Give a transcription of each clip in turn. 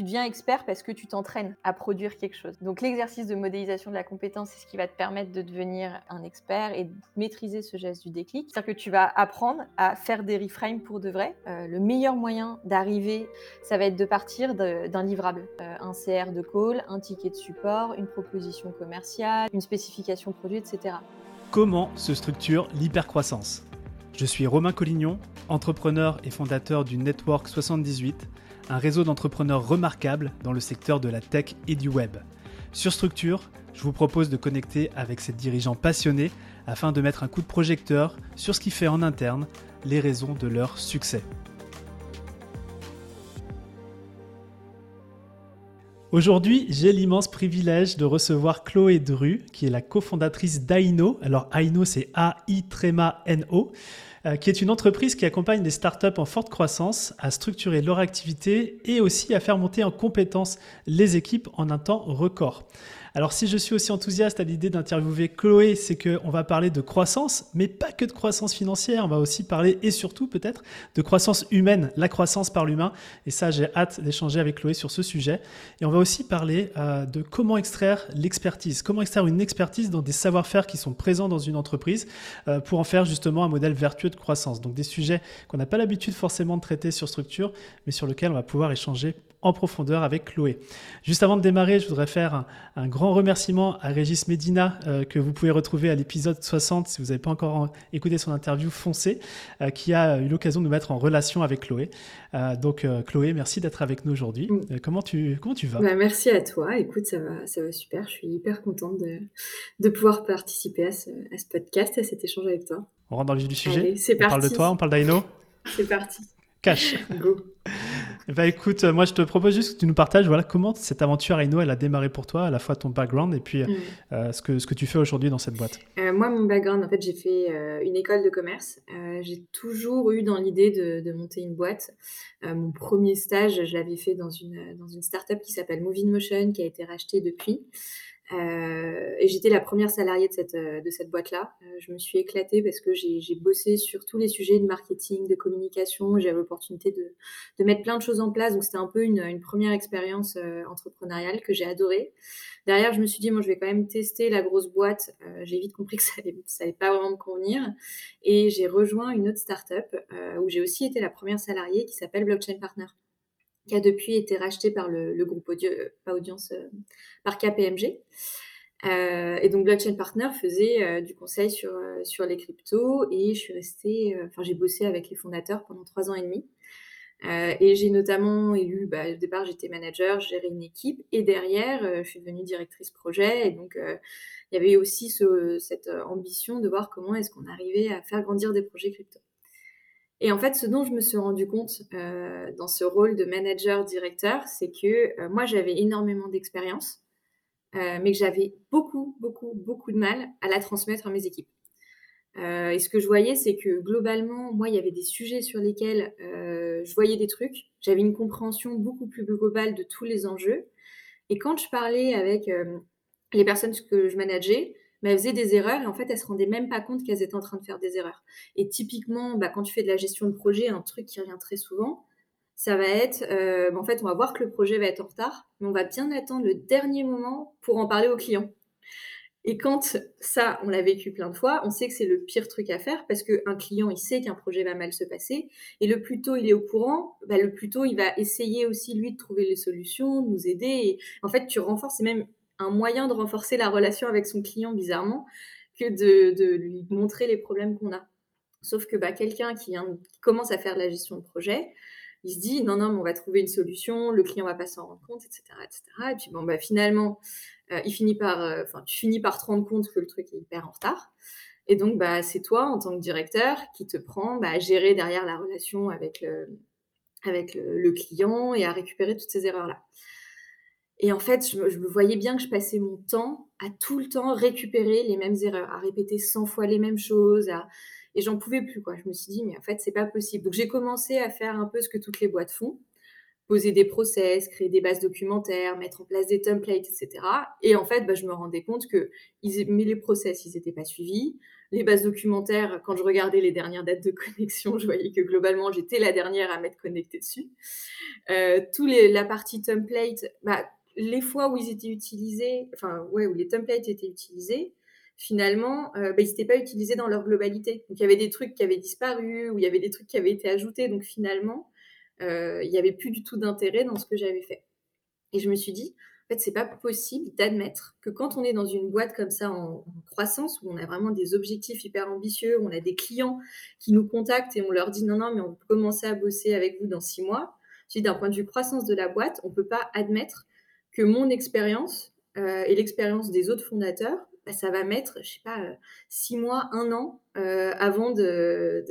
Tu deviens expert parce que tu t'entraînes à produire quelque chose. Donc l'exercice de modélisation de la compétence, c'est ce qui va te permettre de devenir un expert et de maîtriser ce geste du déclic. C'est-à-dire que tu vas apprendre à faire des reframes pour de vrai. Euh, le meilleur moyen d'arriver, ça va être de partir d'un livrable. Euh, un CR de call, un ticket de support, une proposition commerciale, une spécification produit, etc. Comment se structure l'hypercroissance? Je suis Romain Collignon, entrepreneur et fondateur du Network 78, un réseau d'entrepreneurs remarquables dans le secteur de la tech et du web. Sur Structure, je vous propose de connecter avec ces dirigeants passionnés afin de mettre un coup de projecteur sur ce qui fait en interne les raisons de leur succès. Aujourd'hui, j'ai l'immense privilège de recevoir Chloé Dru, qui est la cofondatrice d'Aino. Alors Aino, c'est A-I-N-O, qui est une entreprise qui accompagne des startups en forte croissance à structurer leur activité et aussi à faire monter en compétences les équipes en un temps record. Alors si je suis aussi enthousiaste à l'idée d'interviewer Chloé, c'est qu'on va parler de croissance, mais pas que de croissance financière, on va aussi parler et surtout peut-être de croissance humaine, la croissance par l'humain. Et ça, j'ai hâte d'échanger avec Chloé sur ce sujet. Et on va aussi parler euh, de comment extraire l'expertise, comment extraire une expertise dans des savoir-faire qui sont présents dans une entreprise euh, pour en faire justement un modèle vertueux de croissance. Donc des sujets qu'on n'a pas l'habitude forcément de traiter sur structure, mais sur lesquels on va pouvoir échanger en profondeur avec Chloé. Juste avant de démarrer, je voudrais faire un, grand remerciement à Régis Medina, euh, que vous pouvez retrouver à l'épisode 60 si vous n'avez pas encore écouté son interview, foncé, euh, qui a eu l'occasion de nous mettre en relation avec Chloé. Euh, donc Chloé, merci d'être avec nous aujourd'hui. Mm. comment, tu, comment tu vas? Bah, Merci à toi. Écoute, ça va, ça va super. Je suis hyper contente de, de pouvoir participer à ce, à ce, podcast, à cet échange avec toi. On rentre dans le vif du sujet? on parle de toi, on parle d'Aino? C'est parti. Cache. Go. Bah écoute, moi je te propose juste que tu nous partages voilà, comment cette aventure Aino elle a démarré pour toi, à la fois ton background et puis mm. euh, ce, que, ce que tu fais aujourd'hui dans cette boîte. Euh, moi, mon background, en fait, j'ai fait euh, une école de commerce. j'ai toujours eu dans l'idée de, de, monter une boîte. mon premier stage, je l'avais fait dans une, dans une startup qui s'appelle Moving Motion, qui a été rachetée depuis. Euh, et j'étais la première salariée de cette, euh, de cette boîte-là. Euh, je me suis éclatée parce que j'ai bossé sur tous les sujets de marketing, de communication. J'avais l'opportunité de, de, mettre plein de choses en place. Donc, c'était un peu une, une première expérience entrepreneuriale que j'ai adorée. Derrière, je me suis dit, moi, je vais quand même tester la grosse boîte. j'ai vite compris que ça n'allait ça allait pas vraiment me convenir. Et j'ai rejoint une autre startup où j'ai aussi été la première salariée qui s'appelle Blockchain Partner qui a depuis été racheté par le, groupe euh, pas audience, euh, par KPMG. Euh, et donc Blockchain Partner faisait du conseil sur, sur les cryptos et je suis restée, enfin j'ai bossé avec les fondateurs pendant trois ans et demi. et j'ai notamment élu, bah, au départ j'étais manager, j'ai géré une équipe et derrière je suis devenue directrice projet et donc il y avait aussi cette ambition de voir comment est-ce qu'on arrivait à faire grandir des projets crypto. Et en fait, ce dont je me suis rendu compte euh, dans ce rôle de manager-directeur, c'est que euh, moi, j'avais énormément d'expérience, euh, mais que j'avais beaucoup, beaucoup, beaucoup de mal à la transmettre à mes équipes. et ce que je voyais, c'est que globalement, moi, il y avait des sujets sur lesquels je voyais des trucs. J'avais une compréhension beaucoup plus globale de tous les enjeux. Et quand je parlais avec les personnes que je manageais, mais elles faisaient des erreurs et en fait, elles se rendaient même pas compte qu'elles étaient en train de faire des erreurs. Et typiquement, bah, quand tu fais de la gestion de projet, un truc qui revient très souvent, ça va être, euh, bah, en fait, on va voir que le projet va être en retard, mais on va bien attendre le dernier moment pour en parler au client. Et quand ça, on l'a vécu plein de fois, on sait que c'est le pire truc à faire parce qu'un client, il sait qu'un projet va mal se passer. Et le plus tôt il est au courant, bah, le plus tôt il va essayer aussi, lui, de trouver les solutions, de nous aider. Et en fait, tu renforces, c'est même un moyen de renforcer la relation avec son client bizarrement que de, lui montrer les problèmes qu'on a. Sauf que bah, quelqu'un qui, commence à faire de la gestion de projet, il se dit non, non, mais on va trouver une solution, le client va pas s'en rendre compte, etc. etc. Et puis bon, bah, finalement, euh, il finit par, euh, tu finis par te rendre compte que le truc est hyper en retard. Et donc, bah, c'est toi, en tant que directeur, qui te prend bah, à gérer derrière la relation avec le, avec le client et à récupérer toutes ces erreurs-là. Et en fait, je, me voyais bien que je passais mon temps à tout le temps récupérer les mêmes erreurs, à répéter 100 fois les mêmes choses, et j'en pouvais plus. quoi. Je me suis dit, mais en fait, c'est pas possible. Donc j'ai commencé à faire un peu ce que toutes les boîtes font, poser des process, créer des bases documentaires, mettre en place des templates, etc. Et en fait, bah, je me rendais compte que ils, mais les process, ils n'étaient pas suivis. Les bases documentaires, quand je regardais les dernières dates de connexion, je voyais que globalement, j'étais la dernière à m'être connectée dessus. Euh, tous les, la partie template, bah, les fois où ils étaient utilisés, enfin, les templates étaient utilisés, finalement, euh, bah, ils n'étaient pas utilisés dans leur globalité. Donc, il y avait des trucs qui avaient disparu, ou il y avait des trucs qui avaient été ajoutés. Donc, finalement, euh, il n'y avait plus du tout d'intérêt dans ce que j'avais fait. Et je me suis dit, en fait, c'est pas possible d'admettre que quand on est dans une boîte comme ça en, croissance, où on a vraiment des objectifs hyper ambitieux, où on a des clients qui nous contactent et on leur dit non, non, mais on peut commencer à bosser avec vous dans six mois. D'un point de vue croissance de la boîte, on ne peut pas admettre que mon expérience euh, et l'expérience des autres fondateurs bah, ça va mettre, je sais pas, euh, six mois, un an euh, avant de,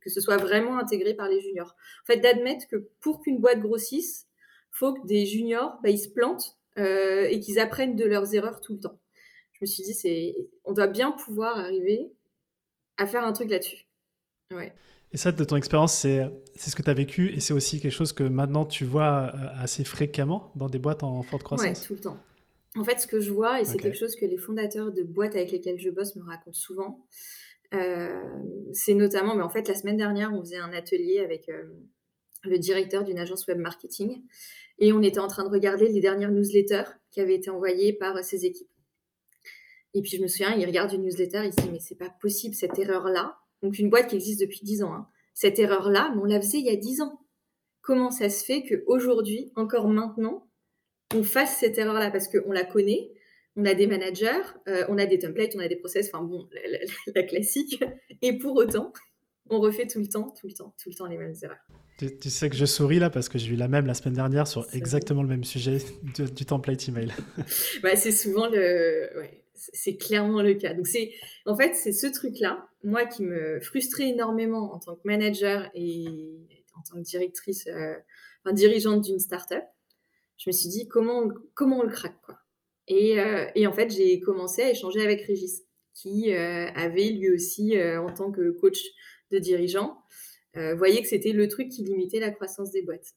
que ce soit vraiment intégré par les juniors. En fait, d'admettre que pour qu'une boîte grossisse, faut que des juniors, bah, ils se plantent et qu'ils apprennent de leurs erreurs tout le temps. Je me suis dit, c'est, on doit bien pouvoir arriver à faire un truc là-dessus. Ouais. Et ça, de ton expérience, c'est, c'est ce que tu as vécu et c'est aussi quelque chose que maintenant tu vois assez fréquemment dans des boîtes en forte croissance? Oui, tout le temps. En fait, ce que je vois, et c'est quelque chose que les fondateurs de boîtes avec lesquelles je bosse me racontent souvent, euh, c'est notamment, mais en fait, la semaine dernière, on faisait un atelier avec euh, le directeur d'une agence web marketing et on était en train de regarder les dernières newsletters qui avaient été envoyées par ses équipes. Et puis je me souviens, il regarde une newsletter, il se dit mais c'est pas possible cette erreur-là. Donc une boîte qui existe depuis 10 ans, hein. cette erreur-là, on la faisait il y a 10 ans. Comment ça se fait qu'aujourd'hui, encore maintenant, on fasse cette erreur-là? Parce qu'on la connaît, on a des managers, euh, on a des templates, on a des process, enfin bon, la, classique. Et pour autant, on refait tout le temps, tout le temps, tout le temps les mêmes erreurs. Tu, sais que je souris là parce que j'ai eu la même la semaine dernière sur exactement le même sujet du template email. bah, c'est souvent le, c'est clairement le cas. Donc c'est, en fait, c'est ce truc-là, moi qui me frustrait énormément en tant que manager et en tant que directrice, euh, enfin, dirigeante d'une startup je me suis dit comment, comment on le craque quoi? Et, euh, et en fait, j'ai commencé à échanger avec Régis, qui euh, avait lui aussi, en tant que coach de dirigeant, voyait que c'était le truc qui limitait la croissance des boîtes.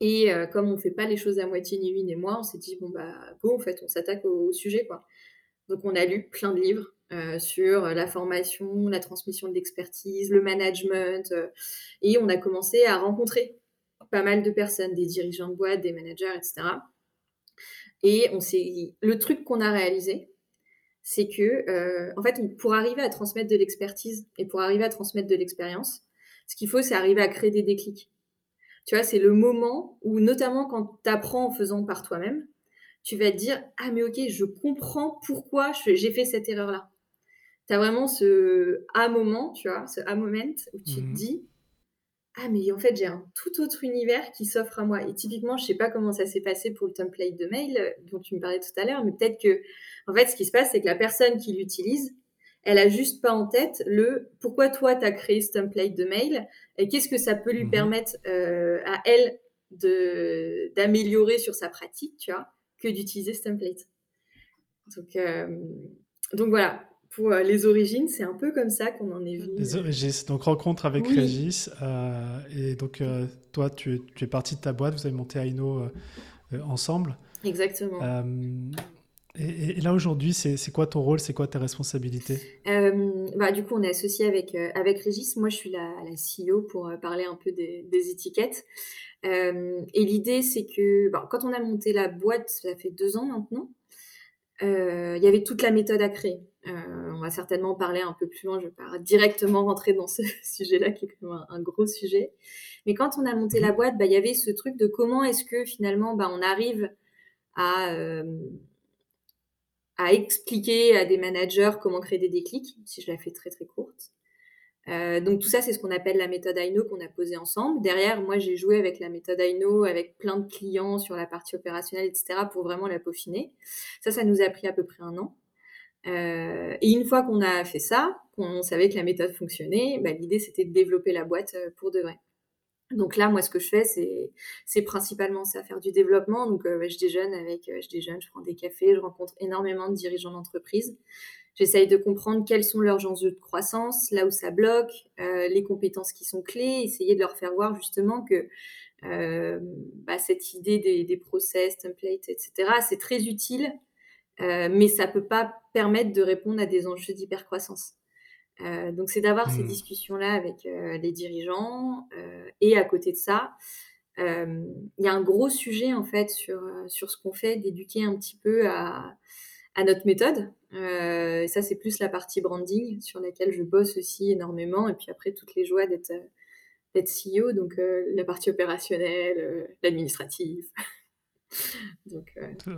Et comme on ne fait pas les choses à moitié, ni lui ni moi, on s'est dit, bon, bah, go, en fait, on s'attaque au, sujet, quoi. Donc, on a lu plein de livres sur la formation, la transmission de l'expertise, le management, et on a commencé à rencontrer pas mal de personnes, des dirigeants de boîte, des managers, etc. Et on le truc qu'on a réalisé, c'est que, euh, en fait, pour arriver à transmettre de l'expertise et pour arriver à transmettre de l'expérience, ce qu'il faut, c'est arriver à créer des déclics. Tu vois, c'est le moment où, notamment quand tu apprends en faisant par toi-même, tu vas te dire Ah, mais ok, je comprends pourquoi j'ai fait cette erreur-là. Tu as vraiment ce à moment, tu vois, ce à moment où tu te mmh dis ah mais en fait j'ai un tout autre univers qui s'offre à moi. Et typiquement je sais pas comment ça s'est passé pour le template de mail euh, dont tu me parlais tout à l'heure mais peut-être que en fait ce qui se passe c'est que la personne qui l'utilise elle a juste pas en tête le pourquoi toi tu as créé ce template de mail et qu'est-ce que ça peut lui mmh permettre euh, à elle de d'améliorer sur sa pratique tu vois que d'utiliser ce template donc euh, donc voilà pour euh, les origines, c'est un peu comme ça qu'on en est venu. Les origines, donc rencontre avec Régis. Euh, et donc, euh, toi, tu es, tu es partie de ta boîte, vous avez monté Aino ensemble. Exactement. Et, là, aujourd'hui, c'est quoi ton rôle? C'est quoi tes responsabilités? Bah, Du coup, on est associé avec, avec Régis. Moi, je suis la, CEO pour parler un peu des, étiquettes. et l'idée, c'est que quand on a monté la boîte, ça fait deux ans maintenant, il y avait toute la méthode à créer. Euh, on va certainement parler un peu plus loin, je vais pas directement rentrer dans ce sujet-là qui est quand même un, gros sujet. Mais quand on a monté la boîte, bah, il y avait ce truc de comment est-ce que finalement bah, on arrive à, euh, à expliquer à des managers comment créer des déclics, si je la fais très très courte. Euh, donc tout ça, c'est ce qu'on appelle la méthode Aino qu'on a posée ensemble. Derrière, moi, j'ai joué avec la méthode Aino, avec plein de clients sur la partie opérationnelle, etc., pour vraiment la peaufiner. Ça, ça nous a pris à peu près un an. Euh, et une fois qu'on a fait ça, qu'on savait que la méthode fonctionnait, bah, l'idée c'était de développer la boîte euh, pour de vrai. Donc là, moi, ce que je fais, c'est, c'est principalement ça, faire du développement. Donc, euh, je déjeune avec, je déjeune, je prends des cafés, je rencontre énormément de dirigeants d'entreprise. J'essaye de comprendre quels sont leurs enjeux de croissance, là où ça bloque, les compétences qui sont clés, essayer de leur faire voir justement que bah, cette idée des, des, process, templates, etc., c'est très utile, mais ça ne peut pas permettre de répondre à des enjeux d'hypercroissance. Euh, donc c'est d'avoir ces mmh. discussions-là avec les dirigeants. et à côté de ça, il y a un gros sujet en fait sur, sur ce qu'on fait, d'éduquer un petit peu à, à notre méthode. Euh, ça, c'est plus la partie branding sur laquelle je bosse aussi énormément. Et puis après, toutes les joies d'être d'être CEO, donc la partie opérationnelle, l'administratif. Donc,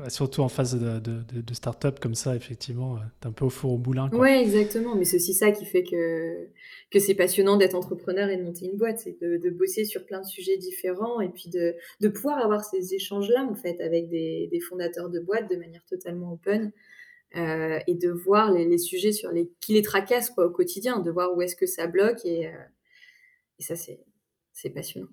Surtout en phase de, de, start-up comme ça, effectivement, t'es un peu au four au moulin. Oui, exactement. Mais c'est aussi ça qui fait que, que c'est passionnant d'être entrepreneur et de monter une boîte. C'est de, bosser sur plein de sujets différents et puis de, de pouvoir avoir ces échanges-là, en fait, avec des, des, fondateurs de boîtes de manière totalement open. Euh, et de voir les, les, sujets sur les, qui les tracassent quoi, au quotidien, de voir où est-ce que ça bloque. Et, euh, et ça, c'est passionnant.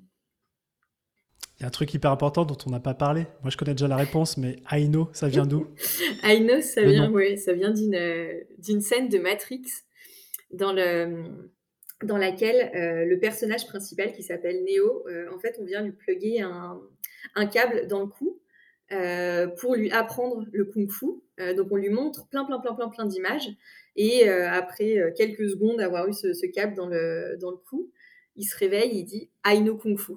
Il y a un truc hyper important dont on n'a pas parlé. Moi, je connais déjà la réponse, mais Aino, ça vient d'où? Aino, ça vient, oui, ça vient d'une scène de Matrix dans, le, dans laquelle euh, le personnage principal qui s'appelle Neo, euh, en fait, on vient lui plugger un, un câble dans le cou euh, pour lui apprendre le kung-fu. donc, on lui montre plein, plein, plein, plein, plein d'images. Et après quelques secondes d'avoir eu ce, ce, câble dans le, dans le cou, il se réveille, il dit Aino kung-fu.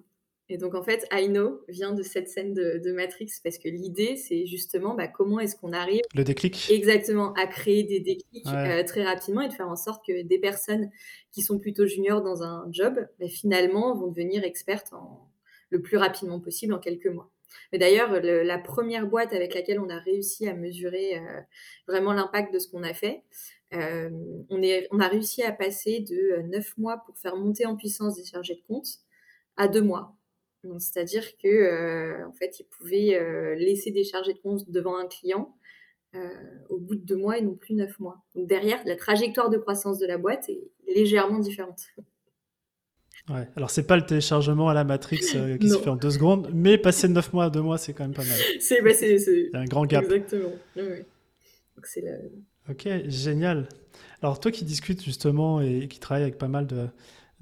Et donc, en fait, I Know vient de cette scène de, Matrix parce que l'idée, c'est justement bah, comment est-ce qu'on arrive. Le déclic. Exactement, à créer des déclics euh, très rapidement et de faire en sorte que des personnes qui sont plutôt juniors dans un job, bah, finalement, vont devenir expertes en, le plus rapidement possible en quelques mois. Mais d'ailleurs, la première boîte avec laquelle on a réussi à mesurer euh, vraiment l'impact de ce qu'on a fait, euh, on, est, on a réussi à passer de 9 mois pour faire monter en puissance des chargés de compte à 2 mois. C'est-à-dire que euh, en fait, ils pouvaient euh, laisser décharger de compte devant un client euh, au bout de deux mois et non plus neuf mois. Donc derrière, la trajectoire de croissance de la boîte est légèrement différente. Ouais. Alors c'est pas le téléchargement à la Matrix qui se fait en deux secondes, mais passer de neuf mois à deux mois, c'est quand même pas mal. C'est bah, un grand gap. Exactement. Ok, génial. Alors toi qui discutes justement et qui travaille avec pas mal de,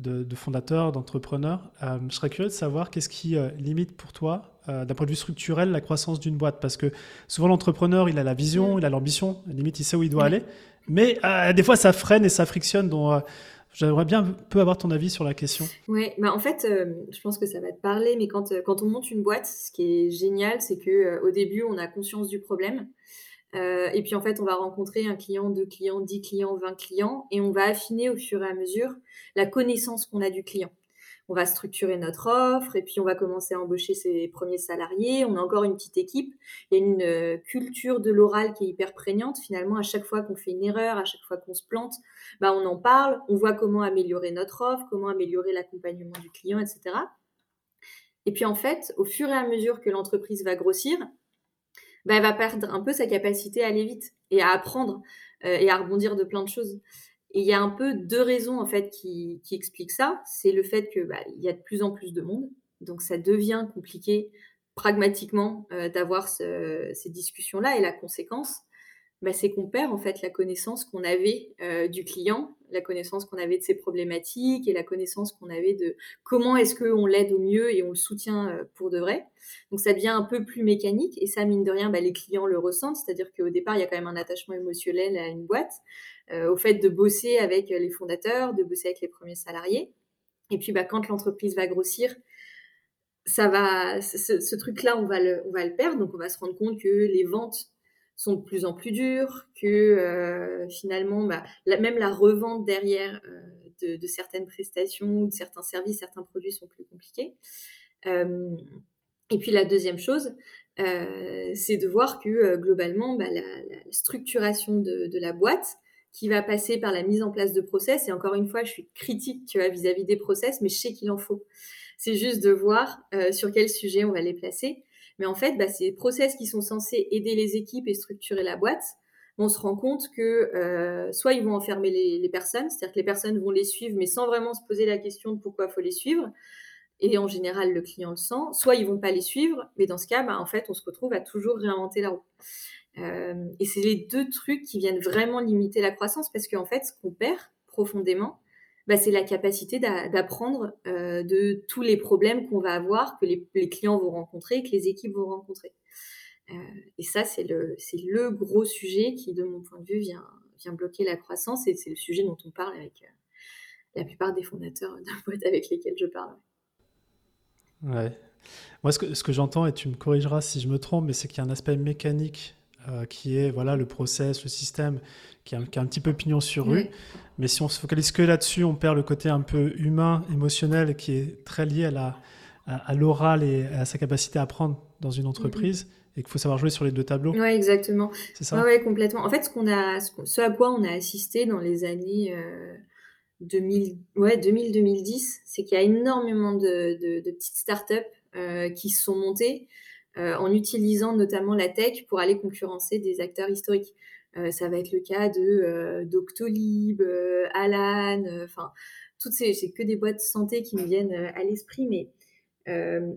de, fondateurs, d'entrepreneurs. Euh, je serais curieux de savoir qu'est-ce qui euh, limite pour toi, euh, d'un point de vue structurel, la croissance d'une boîte. Parce que souvent, l'entrepreneur, il a la vision, il a l'ambition, limite, il sait où il doit aller. Mais des fois, ça freine et ça frictionne. Donc, j'aimerais bien un peu avoir ton avis sur la question. Oui, bah en fait, je pense que ça va te parler. Mais quand, quand on monte une boîte, ce qui est génial, c'est que au début, on a conscience du problème. Euh, et puis en fait, on va rencontrer un client, deux clients, dix clients, vingt clients, et on va affiner au fur et à mesure la connaissance qu'on a du client. On va structurer notre offre, et puis on va commencer à embaucher ses premiers salariés. On a encore une petite équipe. Il y a une euh, culture de l'oral qui est hyper prégnante. Finalement, à chaque fois qu'on fait une erreur, à chaque fois qu'on se plante, bah, on en parle. On voit comment améliorer notre offre, comment améliorer l'accompagnement du client, etc. Et puis en fait, au fur et à mesure que l'entreprise va grossir, bah, elle va perdre un peu sa capacité à aller vite et à apprendre euh, et à rebondir de plein de choses. Et il y a un peu deux raisons en fait qui, expliquent ça. C'est le fait que bah, il y a de plus en plus de monde, donc ça devient compliqué pragmatiquement euh, d'avoir ces discussions-là. Et la conséquence, bah, c'est qu'on perd en fait la connaissance qu'on avait euh, du client, la connaissance qu'on avait de ses problématiques et la connaissance qu'on avait de comment est-ce qu'on l'aide au mieux et on le soutient euh, pour de vrai. Donc ça devient un peu plus mécanique et ça, mine de rien, bah, les clients le ressentent, c'est-à-dire qu'au départ, il y a quand même un attachement émotionnel à une boîte, euh, au fait de bosser avec les fondateurs, de bosser avec les premiers salariés. Et puis bah, quand l'entreprise va grossir, ça va, ce, truc-là, on on va le perdre. Donc on va se rendre compte que les ventes sont de plus en plus dures, que euh, finalement, bah, même la revente derrière euh, de, certaines prestations, de certains services, certains produits sont plus compliqués. Euh, et puis la deuxième chose, c'est de voir que globalement, bah, la, structuration de, la boîte, qui va passer par la mise en place de process, et encore une fois, je suis critique vis-à-vis des process, mais je sais qu'il en faut. C'est juste de voir sur quel sujet on va les placer. Mais en fait, bah, ces process qui sont censés aider les équipes et structurer la boîte, on se rend compte que euh, soit ils vont enfermer les, personnes, c'est-à-dire que les personnes vont les suivre, mais sans vraiment se poser la question de pourquoi il faut les suivre. Et en général, le client le sent. Soit ils vont pas les suivre, mais dans ce cas, bah, en fait, on se retrouve à toujours réinventer la roue. Euh, et c'est les deux trucs qui viennent vraiment limiter la croissance, parce qu'en fait, ce qu'on perd profondément, bah, c'est la capacité d'apprendre de tous les problèmes qu'on va avoir, que les, clients vont rencontrer, que les équipes vont rencontrer. et ça, c'est le, gros sujet qui, de mon point de vue, vient, bloquer la croissance et c'est le sujet dont on parle avec la plupart des fondateurs d'un boîte avec lesquels je parle. Ouais. Moi, ce que, ce que j'entends, et tu me corrigeras si je me trompe, mais c'est qu'il y a un aspect mécanique euh, qui est voilà le process, le système, qui a, un petit peu pignon sur rue. Mais si on se focalise que là-dessus, on perd le côté un peu humain, émotionnel, qui est très lié à la à, l'oral et à sa capacité à apprendre dans une entreprise. Et qu'il faut savoir jouer sur les deux tableaux. Oui, exactement. C'est ça. Ouais, complètement. En fait, ce, qu'on a, ce, à quoi on a assisté dans les années euh, 2000, ouais, 2000-2010, c'est qu'il y a énormément de, de, de petites startups euh, qui se sont montées euh, en utilisant notamment la tech pour aller concurrencer des acteurs historiques. Euh, ça va être le cas de euh, Doctolib, euh, Alan, enfin toutes ces, c'est que des boîtes santé qui me viennent à l'esprit, mais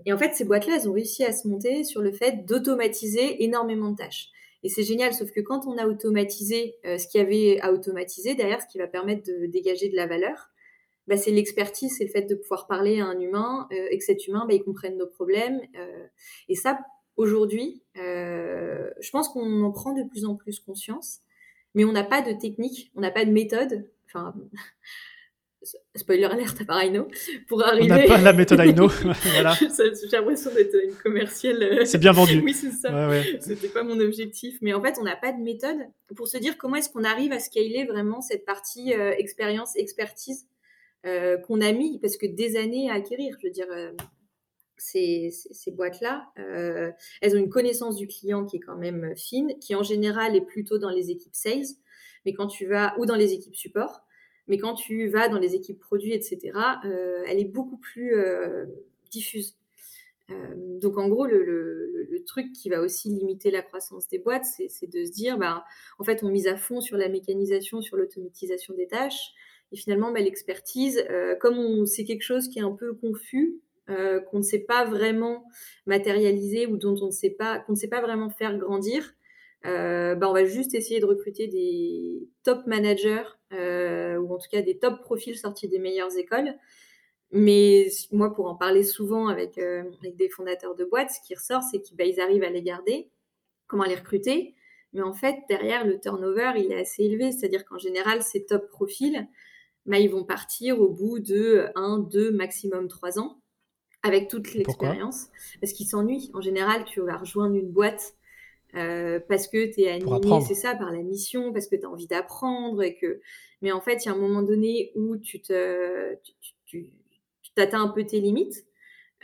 et en fait ces boîtes-là, elles ont réussi à se monter sur le fait d'automatiser énormément de tâches. Et c'est génial, sauf que quand on a automatisé euh, ce qu'il y avait à automatiser, derrière, ce qui va permettre de dégager de la valeur, bah, c'est l'expertise, c'est le fait de pouvoir parler à un humain euh, et que cet humain, bah, il comprenne nos problèmes. Euh, et ça, aujourd'hui, je pense qu'on en prend de plus en plus conscience, mais on n'a pas de technique, on n'a pas de méthode. Enfin, spoiler alerte par Aino, pour arriver. On n'a pas la méthode Aino. voilà. J'ai l'impression d'être une commerciale. Euh, c'est bien vendu. oui, c'est ça. C'était pas mon objectif. Mais en fait, on n'a pas de méthode pour se dire comment est-ce qu'on arrive à scaler vraiment cette partie euh, expérience, expertise euh, qu'on a mis, parce que des années à acquérir. Je veux dire, ces, ces boîtes-là, elles ont une connaissance du client qui est quand même fine, qui en général est plutôt dans les équipes sales, mais quand tu vas, ou dans les équipes support. Mais quand tu vas dans les équipes produits, etc., euh, elle est beaucoup plus euh, diffuse. Euh, donc en gros, le, truc qui va aussi limiter la croissance des boîtes, c'est de se dire, bah, en fait, on mise à fond sur la mécanisation, sur l'automatisation des tâches, et finalement, bah, l'expertise, euh, comme c'est quelque chose qui est un peu confus, euh, qu'on ne sait pas vraiment matérialiser ou dont on ne sait pas, qu'on ne sait pas vraiment faire grandir, euh, bah, on va juste essayer de recruter des top managers ou en tout cas des top profils sortis des meilleures écoles. Mais moi, pour en parler souvent avec, avec des fondateurs de boîtes, ce qui ressort, c'est qu'ils bah, arrivent à les garder, comment les recruter. Mais en fait, derrière, le turnover, il est assez élevé. C'est-à-dire qu'en général, ces top profils, bah, ils vont partir au bout de 1, 2, maximum 3 ans, avec toute l'expérience. Parce qu'ils s'ennuient. En général, tu vas rejoindre une boîte euh, parce que tu es animé, c'est ça, par la mission, parce que tu as envie d'apprendre. et que Mais en fait, il y a un moment donné où tu te, tu, t'atteins un peu tes limites.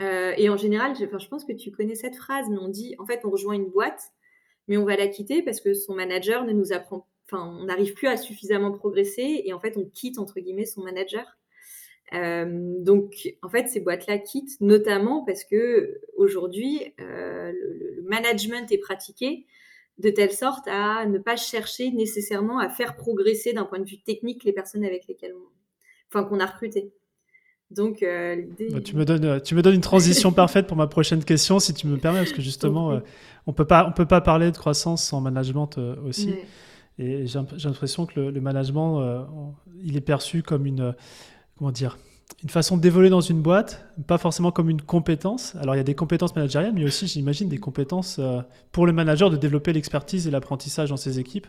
Euh, et en général, je, je pense que tu connais cette phrase, mais on dit, en fait, on rejoint une boîte, mais on va la quitter parce que son manager ne nous apprend, enfin, on n'arrive plus à suffisamment progresser, et en fait, on quitte, entre guillemets, son manager. Euh, donc, en fait, ces boîtes-là quittent, notamment parce que aujourd'hui, euh, le, management est pratiqué de telle sorte à ne pas chercher nécessairement à faire progresser d'un point de vue technique les personnes avec lesquelles on, enfin, qu'on a recruté. Donc, euh, tu me donnes, tu me donnes une transition parfaite pour ma prochaine question, si tu me permets, parce que justement, on peut pas, on peut pas parler de croissance sans management aussi. Et j'ai l'impression que le, management, il est perçu comme une comment dire, une façon d'évoluer dans une boîte, pas forcément comme une compétence. Alors il y a des compétences managériales, mais aussi j'imagine des compétences euh, pour le manager de développer l'expertise et l'apprentissage dans ses équipes.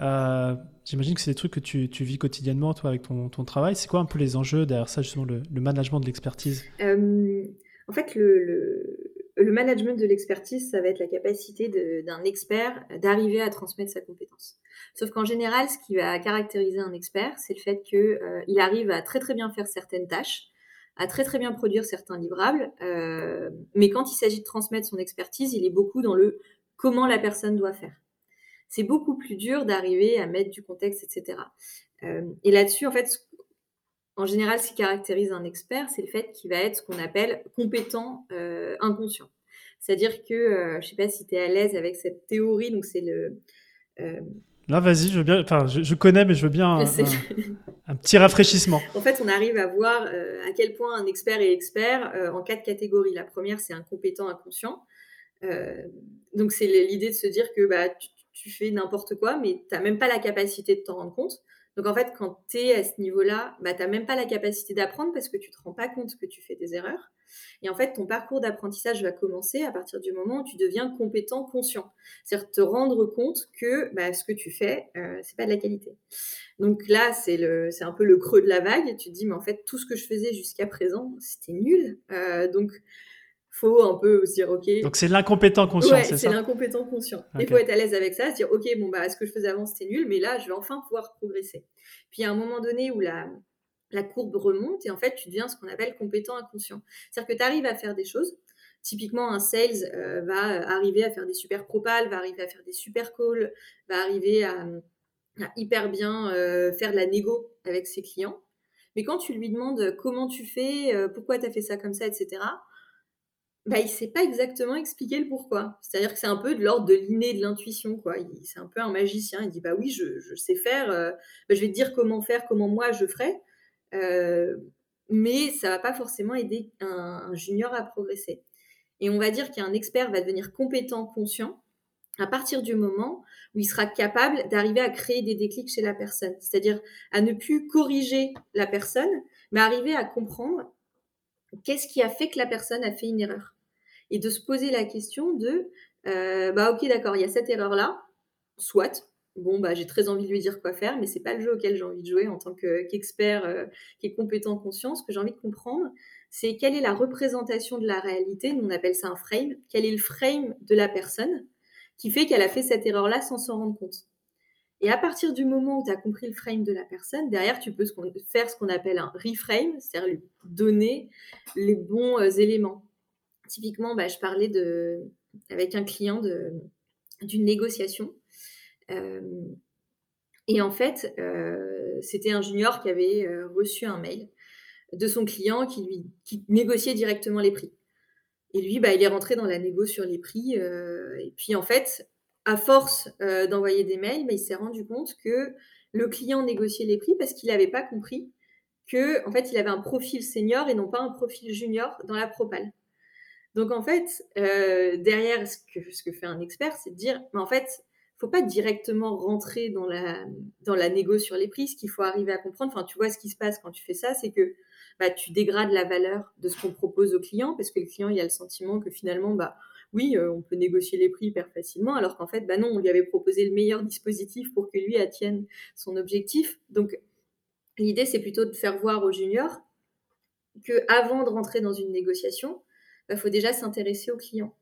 Euh, j'imagine que c'est des trucs que tu, vis quotidiennement, toi, avec ton, travail. C'est quoi un peu les enjeux derrière ça, justement, le, management de l'expertise? Euh, En fait, le management de l'expertise, ça va être la capacité d'un expert d'arriver à transmettre sa compétence. Sauf qu'en général, ce qui va caractériser un expert, c'est le fait qu'il euh, arrive à très très bien faire certaines tâches, à très très bien produire certains livrables, euh, mais quand il s'agit de transmettre son expertise, il est beaucoup dans le comment la personne doit faire. C'est beaucoup plus dur d'arriver à mettre du contexte, etc. Euh, et là-dessus, en fait, en général, ce qui caractérise un expert, c'est le fait qu'il va être ce qu'on appelle compétent inconscient. C'est-à-dire que, je ne sais pas si tu es à l'aise avec cette théorie, donc c'est le... Là, vas-y, je veux bien. Enfin, je, connais, mais je veux bien un, petit rafraîchissement. en fait, on arrive à voir à quel point un expert est expert en quatre catégories. La première, c'est un compétent inconscient. donc, c'est l'idée de se dire que bah, tu, tu fais n'importe quoi, mais tu n'as même pas la capacité de t'en rendre compte. Donc en fait, quand tu es à ce niveau-là, bah, tu n'as même pas la capacité d'apprendre parce que tu te rends pas compte que tu fais des erreurs. Et en fait, ton parcours d'apprentissage va commencer à partir du moment où tu deviens compétent, conscient. C'est-à-dire te rendre compte que bah, ce que tu fais, euh, c'est pas de la qualité. Donc là, c'est le, c'est un peu le creux de la vague. Et tu te dis, mais en fait, tout ce que je faisais jusqu'à présent, c'était nul. Euh, donc faut un peu se dire ok. Donc c'est l'incompétent conscient, c'est ça? C'est l'incompétent conscient. Il faut être à l'aise avec ça, se dire ok bon bah ce que je faisais avant c'était nul, mais là je vais enfin pouvoir progresser. Puis à un moment donné où la la courbe remonte et en fait tu deviens ce qu'on appelle compétent inconscient. C'est-à-dire que tu arrives à faire des choses. Typiquement, un sales euh, va arriver à faire des super propals, va arriver à faire des super calls, va arriver à, hyper bien euh, faire de la négo avec ses clients. Mais quand tu lui demandes comment tu fais, euh, pourquoi tu as fait ça comme ça, etc., bah, il sait pas exactement expliquer le pourquoi. C'est-à-dire que c'est un peu de l'ordre de l'inné, de l'intuition, quoi. C'est un peu un magicien. Il dit bah oui, je, sais faire. Euh, bah, je vais te dire comment faire, comment moi je ferai. Euh, mais ça va pas forcément aider un, junior à progresser. Et on va dire qu'un expert va devenir compétent, conscient à partir du moment où il sera capable d'arriver à créer des déclics chez la personne. C'est-à-dire à ne plus corriger la personne, mais arriver à comprendre qu'est-ce qui a fait que la personne a fait une erreur et de se poser la question de euh, bah ok d'accord il y a cette erreur là soit bon bah j'ai très envie de lui dire quoi faire mais c'est pas le jeu auquel j'ai envie de jouer en tant qu'expert euh, qui est compétent en conscience. Ce que j'ai envie de comprendre c'est quelle est la représentation de la réalité. Nous on appelle ça un frame. Quel est le frame de la personne qui fait qu'elle a fait cette erreur là sans s'en rendre compte? Et à partir du moment où tu as compris le frame de la personne, derrière, tu peux faire ce qu'on appelle un reframe, c'est-à-dire lui donner les bons euh, éléments. Typiquement, bah, je parlais de, avec un client d'une négociation. Et en fait, c'était un junior qui avait reçu un mail de son client qui lui qui négociait directement les prix. Et lui, bah, il est rentré dans la négo sur les prix. et puis en fait, à force d'envoyer des mails, bah, il s'est rendu compte que le client négociait les prix parce qu'il n'avait pas compris que en fait, il avait un profil senior et non pas un profil junior dans la propale. Donc en fait, derrière ce que, ce que fait un expert, c'est de dire, mais en fait, faut pas directement rentrer dans la dans la négo sur les prix. Ce qu'il faut arriver à comprendre, enfin, tu vois ce qui se passe quand tu fais ça, c'est que bah, tu dégrades la valeur de ce qu'on propose au client, parce que le client il a le sentiment que finalement, bah oui, euh, on peut négocier les prix hyper facilement, alors qu'en fait, bah non, on lui avait proposé le meilleur dispositif pour que lui attienne son objectif. Donc l'idée, c'est plutôt de faire voir aux juniors que avant de rentrer dans une négociation, il bah, faut déjà s'intéresser au client.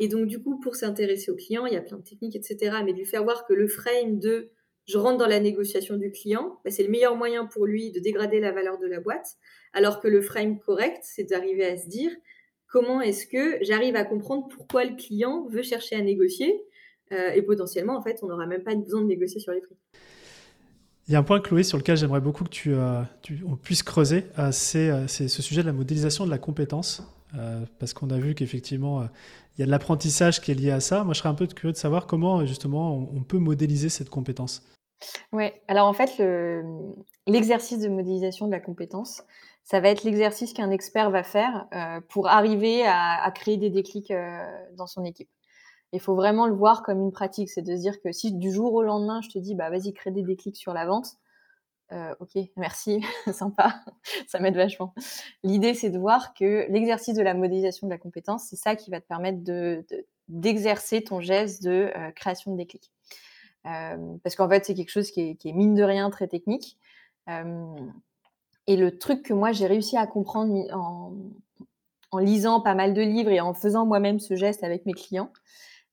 Et donc, du coup, pour s'intéresser au client, il y a plein de techniques, etc. Mais de lui faire voir que le frame de je rentre dans la négociation du client, bah, c'est le meilleur moyen pour lui de dégrader la valeur de la boîte. Alors que le frame correct, c'est d'arriver à se dire comment est-ce que j'arrive à comprendre pourquoi le client veut chercher à négocier? Euh, et potentiellement, en fait, on n'aura même pas besoin de négocier sur les prix. Il y a un point, Chloé, sur lequel j'aimerais beaucoup que tu, euh, on puisse creuser, euh, c'est ce sujet de la modélisation de la compétence. Euh, parce qu'on a vu qu'effectivement, euh, il y a de l'apprentissage qui est lié à ça. Moi, je serais un peu curieux de savoir comment, justement, on, peut modéliser cette compétence. Oui, alors en fait, l'exercice de modélisation de la compétence, ça va être l'exercice qu'un expert va faire euh, pour arriver à, créer des déclics dans son équipe. Il faut vraiment le voir comme une pratique, c'est de se dire que si du jour au lendemain, je te dis, bah vas-y, crée des déclics sur la vente, euh, ok, merci, sympa, ça m'aide vachement. L'idée, c'est de voir que l'exercice de la modélisation de la compétence, c'est ça qui va te permettre de, d'exercer ton geste de euh, création de déclic. Euh, parce qu'en fait, c'est quelque chose qui est, mine de rien très technique. et le truc que moi, j'ai réussi à comprendre en, en, lisant pas mal de livres et en faisant moi-même ce geste avec mes clients,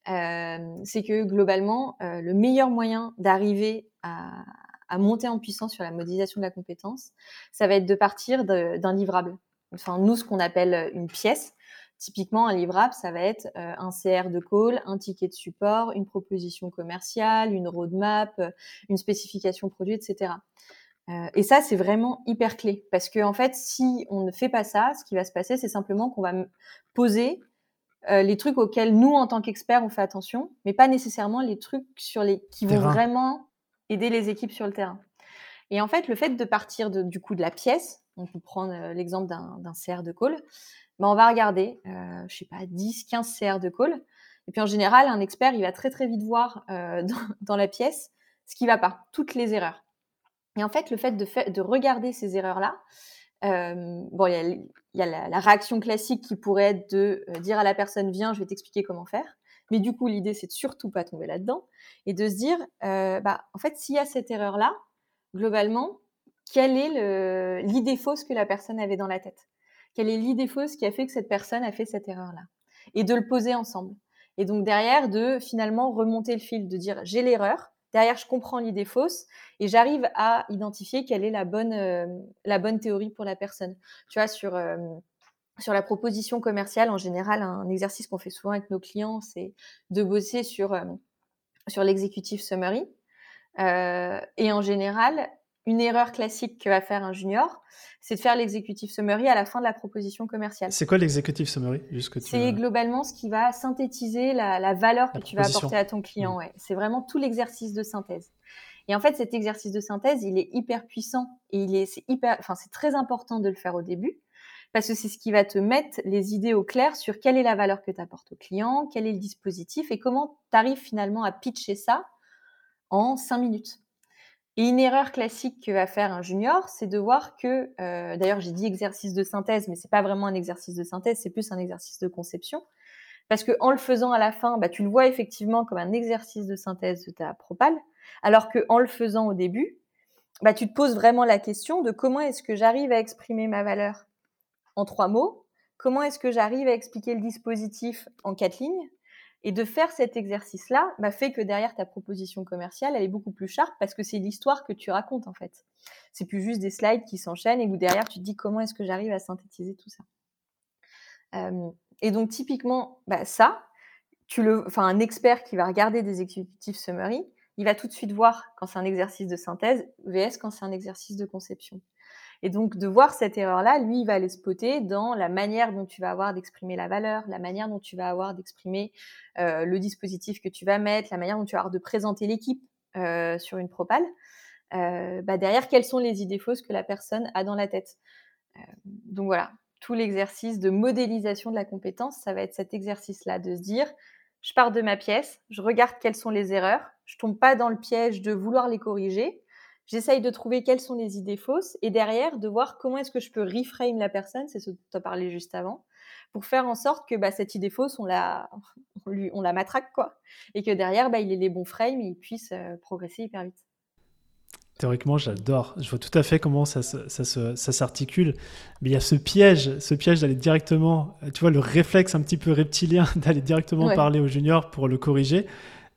c'est que globalement, le meilleur moyen d'arriver à, à monter en puissance sur la modélisation de la compétence, ça va être de partir d'un livrable. Enfin, nous, ce qu'on appelle une pièce. Typiquement, un livrable, ça va être euh, un CR de call, un ticket de support, une proposition commerciale, une roadmap, une spécification produit, etc. Euh, et ça, c'est vraiment hyper clé. Parce que, en fait, si on ne fait pas ça, ce qui va se passer, c'est simplement qu'on va poser euh, les trucs auxquels nous, en tant qu'experts, on fait attention, mais pas nécessairement les trucs sur les qui vont vraiment aider les équipes sur le terrain. Et en fait, le fait de partir du coup de la pièce, on peut prendre euh, l'exemple d'un CR de call, ben on va regarder, euh, je sais pas, 10, 15 CR de call. Et puis en général, un expert, il va très très vite voir euh, dans, la pièce ce qui va pas, toutes les erreurs. Et en fait, le fait de, de regarder ces erreurs-là, bon, il y a, la, réaction classique qui pourrait être de dire à la personne viens, je vais t'expliquer comment faire. Mais du coup, l'idée, c'est de surtout pas tomber là-dedans et de se dire, bah, en fait, s'il y a cette erreur-là, globalement, quelle est l'idée fausse que la personne avait dans la tête? Quelle est l'idée fausse qui a fait que cette personne a fait cette erreur-là? Et de le poser ensemble. Et donc derrière, de finalement remonter le fil, de dire j'ai l'erreur, derrière je comprends l'idée fausse et j'arrive à identifier quelle est la bonne, la bonne théorie pour la personne. Tu vois, sur, sur la proposition commerciale, en général, un exercice qu'on fait souvent avec nos clients, c'est de bosser sur, sur l'executive summary. et en général, une erreur classique que va faire un junior, c'est de faire l'executive summary à la fin de la proposition commerciale. C'est quoi l'executive summary C'est globalement ce qui va synthétiser la, valeur que tu vas apporter à ton client. Mmh. Ouais. C'est vraiment tout l'exercice de synthèse. Et en fait, cet exercice de synthèse, il est hyper puissant et il est, hyper, enfin, c'est très important de le faire au début parce que c'est ce qui va te mettre les idées au clair sur quelle est la valeur que tu apportes au client, quel est le dispositif et comment tu arrives finalement à pitcher ça en cinq minutes. Et une erreur classique que va faire un junior, c'est de voir que, euh, d'ailleurs j'ai dit exercice de synthèse, mais c'est pas vraiment un exercice de synthèse, c'est plus un exercice de conception, parce que en le faisant à la fin, bah, tu le vois effectivement comme un exercice de synthèse de ta propale, alors que en le faisant au début, bah, tu te poses vraiment la question de comment est-ce que j'arrive à exprimer ma valeur en trois mots, comment est-ce que j'arrive à expliquer le dispositif en quatre lignes, et de faire cet exercice-là fait que derrière ta proposition commerciale, elle est beaucoup plus sharp parce que c'est l'histoire que tu racontes en fait. C'est plus juste des slides qui s'enchaînent et où derrière tu te dis comment est-ce que j'arrive à synthétiser tout ça. et donc typiquement, bah, ça, un expert qui va regarder des exécutifs summary, il va tout de suite voir quand c'est un exercice de synthèse vs quand c'est un exercice de conception. Et donc, de voir cette erreur-là, lui, va aller spotter dans la manière dont tu vas avoir d'exprimer la valeur, la manière dont tu vas avoir d'exprimer euh, le dispositif que tu vas mettre, la manière dont tu vas avoir de présenter l'équipe euh, sur une propale. Euh, bah derrière, quelles sont les idées fausses que la personne a dans la tête? donc voilà, tout l'exercice de modélisation de la compétence, ça va être cet exercice-là, de se dire, je pars de ma pièce, je regarde quelles sont les erreurs, je tombe pas dans le piège de vouloir les corriger, J'essaye de trouver quelles sont les idées fausses et derrière de voir comment est-ce que je peux reframe la personne, c'est ce dont tu as parlé juste avant, pour faire en sorte que bah, cette idée fausse, on la, on, lui, on la matraque, quoi. Et que derrière, bah, il ait les bons frames et il puisse euh, progresser hyper vite. Théoriquement, j'adore. Je vois tout à fait comment ça, ça, s'articule. Mais il y a ce piège, ce piège d'aller directement, tu vois, le réflexe un petit peu reptilien d'aller directement parler au junior pour le corriger.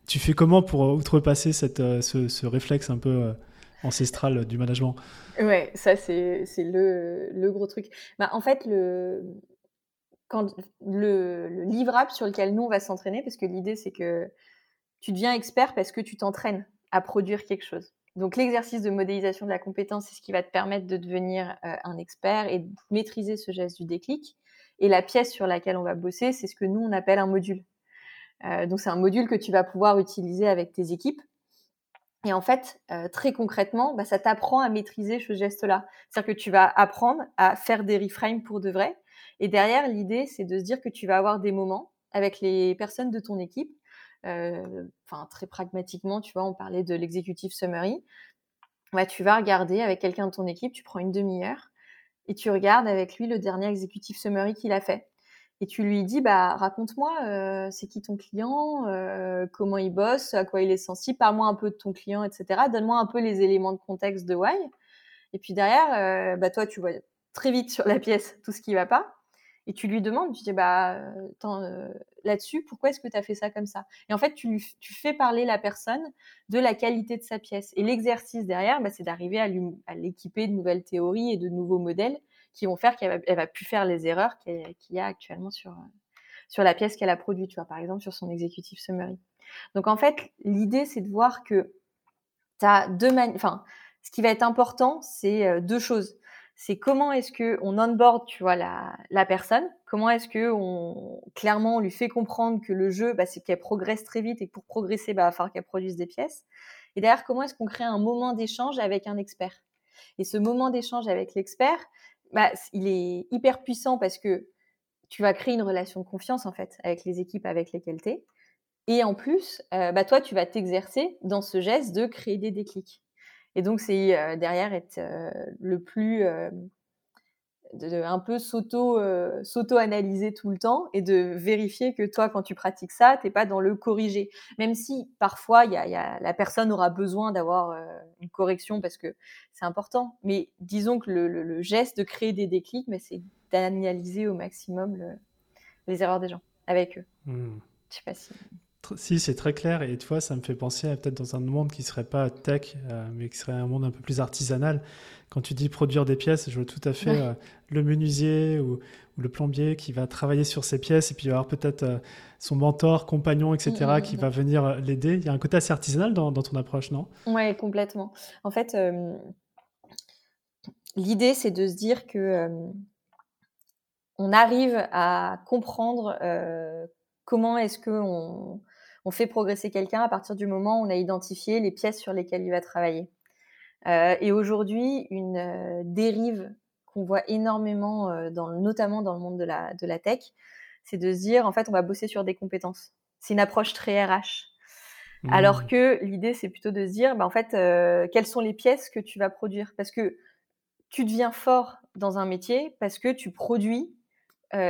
Tu fais comment pour outrepasser cette, euh, ce, ce, réflexe un peu euh, ancestral du management. Ouais, ça c'est le, le, gros truc. Bah, en fait, le, quand le, le livrable sur lequel nous on va s'entraîner, parce que l'idée c'est que tu deviens expert parce que tu t'entraînes à produire quelque chose. Donc l'exercice de modélisation de la compétence, c'est ce qui va te permettre de devenir euh, un expert et de maîtriser ce geste du déclic. Et la pièce sur laquelle on va bosser, c'est ce que nous on appelle un module. Euh, donc c'est un module que tu vas pouvoir utiliser avec tes équipes et en fait, euh, très concrètement, bah, ça t'apprend à maîtriser ce geste-là. C'est-à-dire que tu vas apprendre à faire des reframes pour de vrai. Et derrière, l'idée, c'est de se dire que tu vas avoir des moments avec les personnes de ton équipe. Euh, enfin, très pragmatiquement, tu vois, on parlait de l'executive summary. Bah, tu vas regarder avec quelqu'un de ton équipe, tu prends une demi-heure et tu regardes avec lui le dernier executive summary qu'il a fait et tu lui dis bah raconte-moi euh, c'est qui ton client euh, comment il bosse à quoi il est sensible parle-moi un peu de ton client etc donne-moi un peu les éléments de contexte de why. Et puis derrière euh, bah toi tu vois très vite sur la pièce tout ce qui va pas. Et tu lui demandes tu dis bah là-dessus pourquoi est-ce que tu as fait ça comme ça? Et en fait tu, tu fais parler la personne de la qualité de sa pièce. Et l'exercice derrière bah, c'est d'arriver à l'équiper de nouvelles théories et de nouveaux modèles qui vont faire qu'elle va, va plus faire les erreurs qu'il y a actuellement sur, sur la pièce qu'elle a produite, tu vois, par exemple sur son exécutif summary. Donc en fait, l'idée, c'est de voir que tu deux manières. Enfin, ce qui va être important, c'est euh, deux choses. C'est comment est-ce qu'on onboard, tu vois, la, la personne. Comment est-ce que on, clairement, on lui fait comprendre que le jeu, bah, c'est qu'elle progresse très vite et que pour progresser, bah, il va falloir qu'elle produise des pièces. Et derrière, comment est-ce qu'on crée un moment d'échange avec un expert? Et ce moment d'échange avec l'expert, bah, il est hyper puissant parce que tu vas créer une relation de confiance en fait avec les équipes avec lesquelles tu es. Et en plus, euh, bah, toi, tu vas t'exercer dans ce geste de créer des déclics. Et donc, c'est euh, derrière être euh, le plus. Euh, de, un peu s'auto, s'auto-analyser tout le temps et de vérifier que toi, quand tu pratiques ça, tu n'es pas dans le corriger. Même si parfois, y a, y a, la personne aura besoin d'avoir une correction parce que c'est important. Mais disons que le, le, geste de créer des déclics, mais c'est d'analyser au maximum les erreurs des gens avec eux. Mmh. Je sais pas si. Si, c'est très clair. Et tu vois, ça me fait penser à peut-être dans un monde qui serait pas tech, euh, mais qui serait un monde un peu plus artisanal. Quand tu dis produire des pièces, je vois tout à fait euh, le menuisier ou, le plombier qui va travailler sur ces pièces et puis il va avoir peut-être euh, son mentor, compagnon, etc., mm, mm, qui mm. va venir l'aider. Il y a un côté assez artisanal dans, ton approche, non? Oui, complètement. En fait, l'idée, c'est de se dire que on arrive à comprendre comment est-ce qu'on on fait progresser quelqu'un à partir du moment où on a identifié les pièces sur lesquelles il va travailler. Euh, et aujourd'hui, une euh, dérive qu'on voit énormément, euh, dans, notamment dans le monde de la, de la tech, c'est de se dire, en fait, on va bosser sur des compétences. C'est une approche très RH. Mmh. Alors que l'idée, c'est plutôt de se dire, bah, en fait, quelles sont les pièces que tu vas produire? Parce que tu deviens fort dans un métier parce que tu produis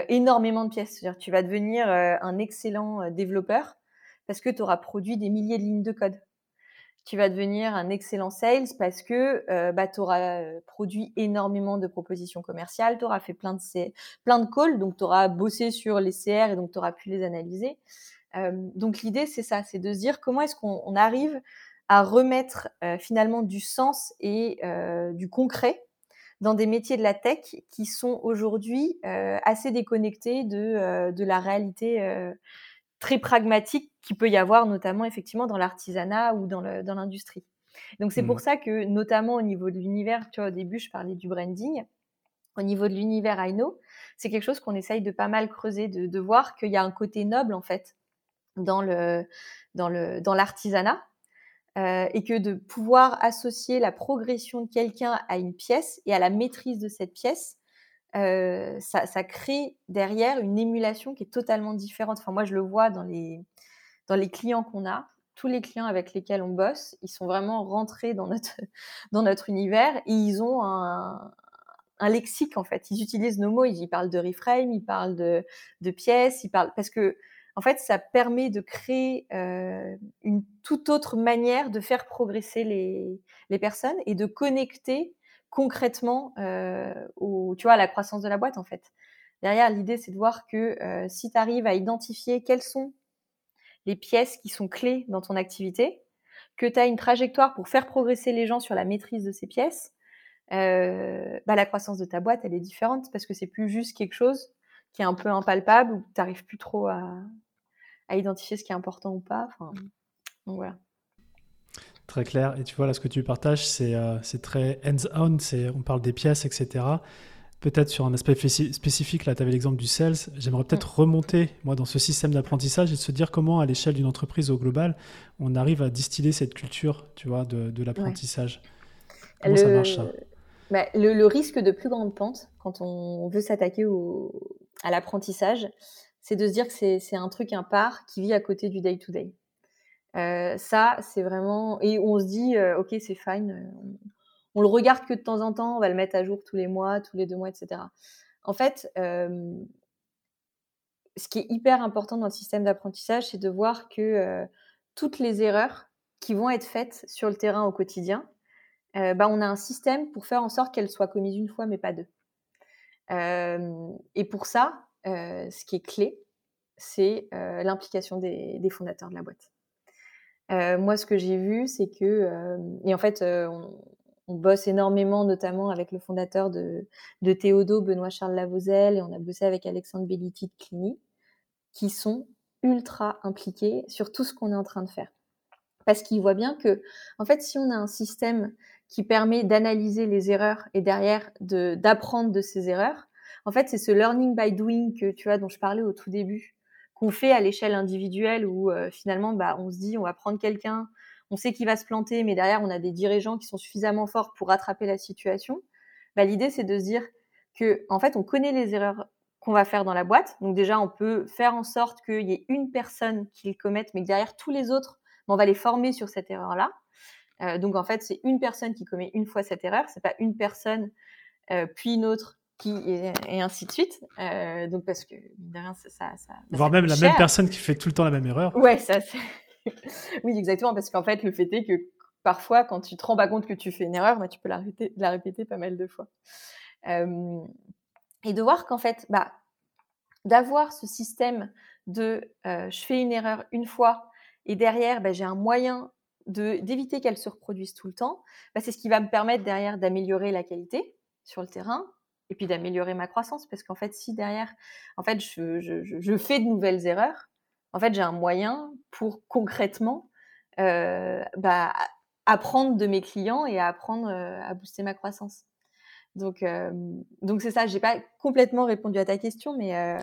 énormément de pièces. C'est-à-dire, tu vas devenir un excellent développeur parce que tu auras produit des milliers de lignes de code. Tu vas devenir un excellent sales parce que euh, bah, tu auras euh, produit énormément de propositions commerciales, tu auras fait plein de, de calls, donc tu auras bossé sur les CR et donc tu auras pu les analyser. Euh, donc l'idée, c'est ça, c'est de se dire comment est-ce qu'on arrive à remettre finalement du sens et du concret dans des métiers de la tech qui sont aujourd'hui assez déconnectés de la réalité très pragmatique qui peut y avoir notamment effectivement dans l'artisanat ou dans l'industrie. Donc c'est pour mmh. ça que notamment au niveau de l'univers, tu vois au début je parlais du branding, au niveau de l'univers Aino, c'est quelque chose qu'on essaye de pas mal creuser, de, voir qu'il y a un côté noble en fait dans le dans le dans l'artisanat euh, et que de pouvoir associer la progression de quelqu'un à une pièce et à la maîtrise de cette pièce, ça, crée derrière une émulation qui est totalement différente. Enfin, moi, je le vois dans les, dans les clients qu'on a. Tous les clients avec lesquels on bosse, ils sont vraiment rentrés dans notre, dans notre univers et ils ont un, lexique, en fait. Ils utilisent nos mots, ils parlent de reframe, ils parlent de, de pièces, ils parlent... Parce que, en fait, ça permet de créer une toute autre manière de faire progresser les, les personnes et de connecter concrètement euh, au, tu vois, la croissance de la boîte en fait. Derrière, l'idée, c'est de voir que euh, si tu arrives à identifier quelles sont les pièces qui sont clés dans ton activité, que tu as une trajectoire pour faire progresser les gens sur la maîtrise de ces pièces, euh, bah, la croissance de ta boîte, elle est différente parce que c'est plus juste quelque chose qui est un peu impalpable ou tu n'arrives plus trop à, à, identifier ce qui est important ou pas. Enfin, donc voilà. Très clair. Et tu vois, là, ce que tu partages, c'est euh, très hands-on. On parle des pièces, etc. Peut-être sur un aspect spécifique, là, tu avais l'exemple du sales. J'aimerais peut-être remonter, moi, dans ce système d'apprentissage et se dire comment, à l'échelle d'une entreprise au global, on arrive à distiller cette culture, tu vois, de, de l'apprentissage. Comment ça marche, ça? bah, le, risque de plus grande pente, quand on veut s'attaquer à l'apprentissage, c'est de se dire que c'est un truc un part qui vit à côté du day-to-day. day to day ça, c'est vraiment. Et on se dit, ok, c'est fine. On, le regarde que de temps en temps, on va le mettre à jour tous les mois, tous les deux mois, etc. En fait, ce qui est hyper important dans le système d'apprentissage, c'est de voir que toutes les erreurs qui vont être faites sur le terrain au quotidien, bah, on a un système pour faire en sorte qu'elles soient commises une fois, mais pas deux. et pour ça, ce qui est clé, c'est l'implication des fondateurs de la boîte. Euh, moi, ce que j'ai vu, c'est que, euh, et en fait, euh, on, bosse énormément, notamment avec le fondateur de, de Théodo, Benoît-Charles Lavauzel, et on a bossé avec Alexandre Belliti de Clini, qui sont ultra impliqués sur tout ce qu'on est en train de faire. Parce qu'ils voient bien que, en fait, si on a un système qui permet d'analyser les erreurs et derrière d'apprendre de, ces erreurs, en fait, c'est ce learning by doing que tu vois dont je parlais au tout début, qu'on fait à l'échelle individuelle où euh, finalement bah, on se dit on va prendre quelqu'un, on sait qu'il va se planter, mais derrière on a des dirigeants qui sont suffisamment forts pour rattraper la situation. Bah, L'idée c'est de se dire que en fait on connaît les erreurs qu'on va faire dans la boîte. Donc déjà on peut faire en sorte qu'il y ait une personne qui les commette, mais que derrière tous les autres, on va les former sur cette erreur-là. donc en fait, c'est une personne qui commet une fois cette erreur, c'est pas une personne puis une autre qui et, ainsi de suite. donc parce que derrière ça, ça, ça voire même la même personne qui fait tout le temps la même erreur. Ouais, ça. oui, exactement, parce qu'en fait, le fait est que parfois, quand tu te rends pas compte que tu fais une erreur, bah, tu peux la répéter, la répéter pas mal de fois. et de voir qu'en fait, bah, d'avoir ce système de je fais une erreur une fois et derrière, bah, j'ai un moyen d'éviter qu'elle se reproduise tout le temps, bah, c'est ce qui va me permettre derrière d'améliorer la qualité sur le terrain et puis d'améliorer ma croissance. Parce qu'en fait, si derrière, en fait, je, je, je fais de nouvelles erreurs, en fait, j'ai un moyen pour concrètement euh, bah, apprendre de mes clients et apprendre euh, à booster ma croissance. Donc, euh, donc c'est ça. J'ai pas complètement répondu à ta question, mais.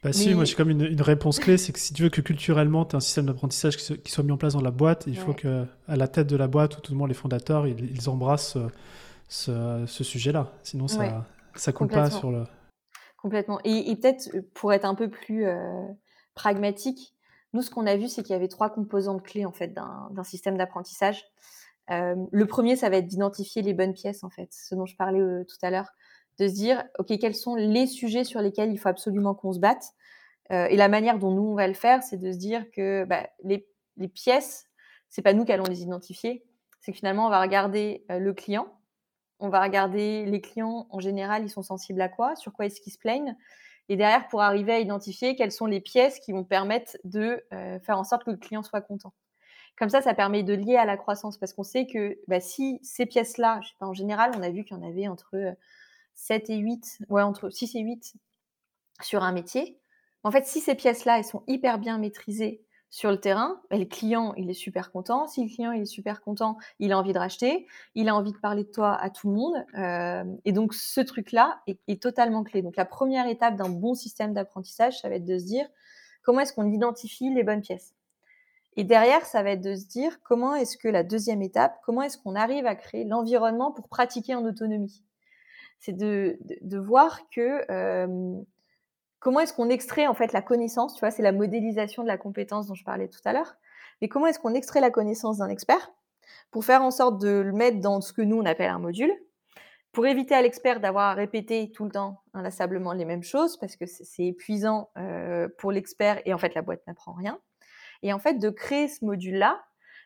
Bah si, moi j'ai comme une, une, réponse clé, c'est que si tu veux que culturellement tu aies un système d'apprentissage qui, soit mis en place dans la boîte, il faut que à la tête de la boîte ou tout le monde les fondateurs, ils, embrassent ce, ce sujet-là. Sinon ça ça compte pas sur le. Complètement. Et, et peut-être pour être un peu plus pragmatique, nous ce qu'on a vu c'est qu'il y avait trois composantes clés en fait d'un système d'apprentissage. Euh, le premier, ça va être d'identifier les bonnes pièces, en fait, ce dont je parlais euh, tout à l'heure, de se dire, OK, quels sont les sujets sur lesquels il faut absolument qu'on se batte. Euh, et la manière dont nous, on va le faire, c'est de se dire que bah, les, les, pièces, c'est pas nous qui allons les identifier, c'est que finalement, on va regarder le client, on va regarder les clients, en général, ils sont sensibles à quoi, sur quoi est-ce qu'ils se plaignent, et derrière, pour arriver à identifier quelles sont les pièces qui vont permettre de faire en sorte que le client soit content. Comme ça, ça permet de lier à la croissance parce qu'on sait que bah, si ces pièces-là, je sais pas, en général, on a vu qu'il y en avait entre 7 et 8, ouais, entre 6 et 8 sur un métier. En fait, si ces pièces-là, elles sont hyper bien maîtrisées sur le terrain, le client, il est super content. Si le client, il est super content, il a envie de racheter, il a envie de parler de toi à tout le monde. et donc, ce truc-là est, est, totalement clé. Donc, la première étape d'un bon système d'apprentissage, ça va être de se dire comment est-ce qu'on identifie les bonnes pièces? Et derrière, ça va être de se dire comment est-ce que la deuxième étape, comment est-ce qu'on arrive à créer l'environnement pour pratiquer en autonomie? C'est de, de, voir que euh, comment est-ce qu'on extrait en fait la connaissance, tu vois, c'est la modélisation de la compétence dont je parlais tout à l'heure. Mais comment est-ce qu'on extrait la connaissance d'un expert pour faire en sorte de le mettre dans ce que nous on appelle un module, pour éviter à l'expert d'avoir à répéter tout le temps inlassablement les mêmes choses parce que c'est épuisant euh, pour l'expert et en fait la boîte n'apprend rien. Et en fait, de créer ce module-là,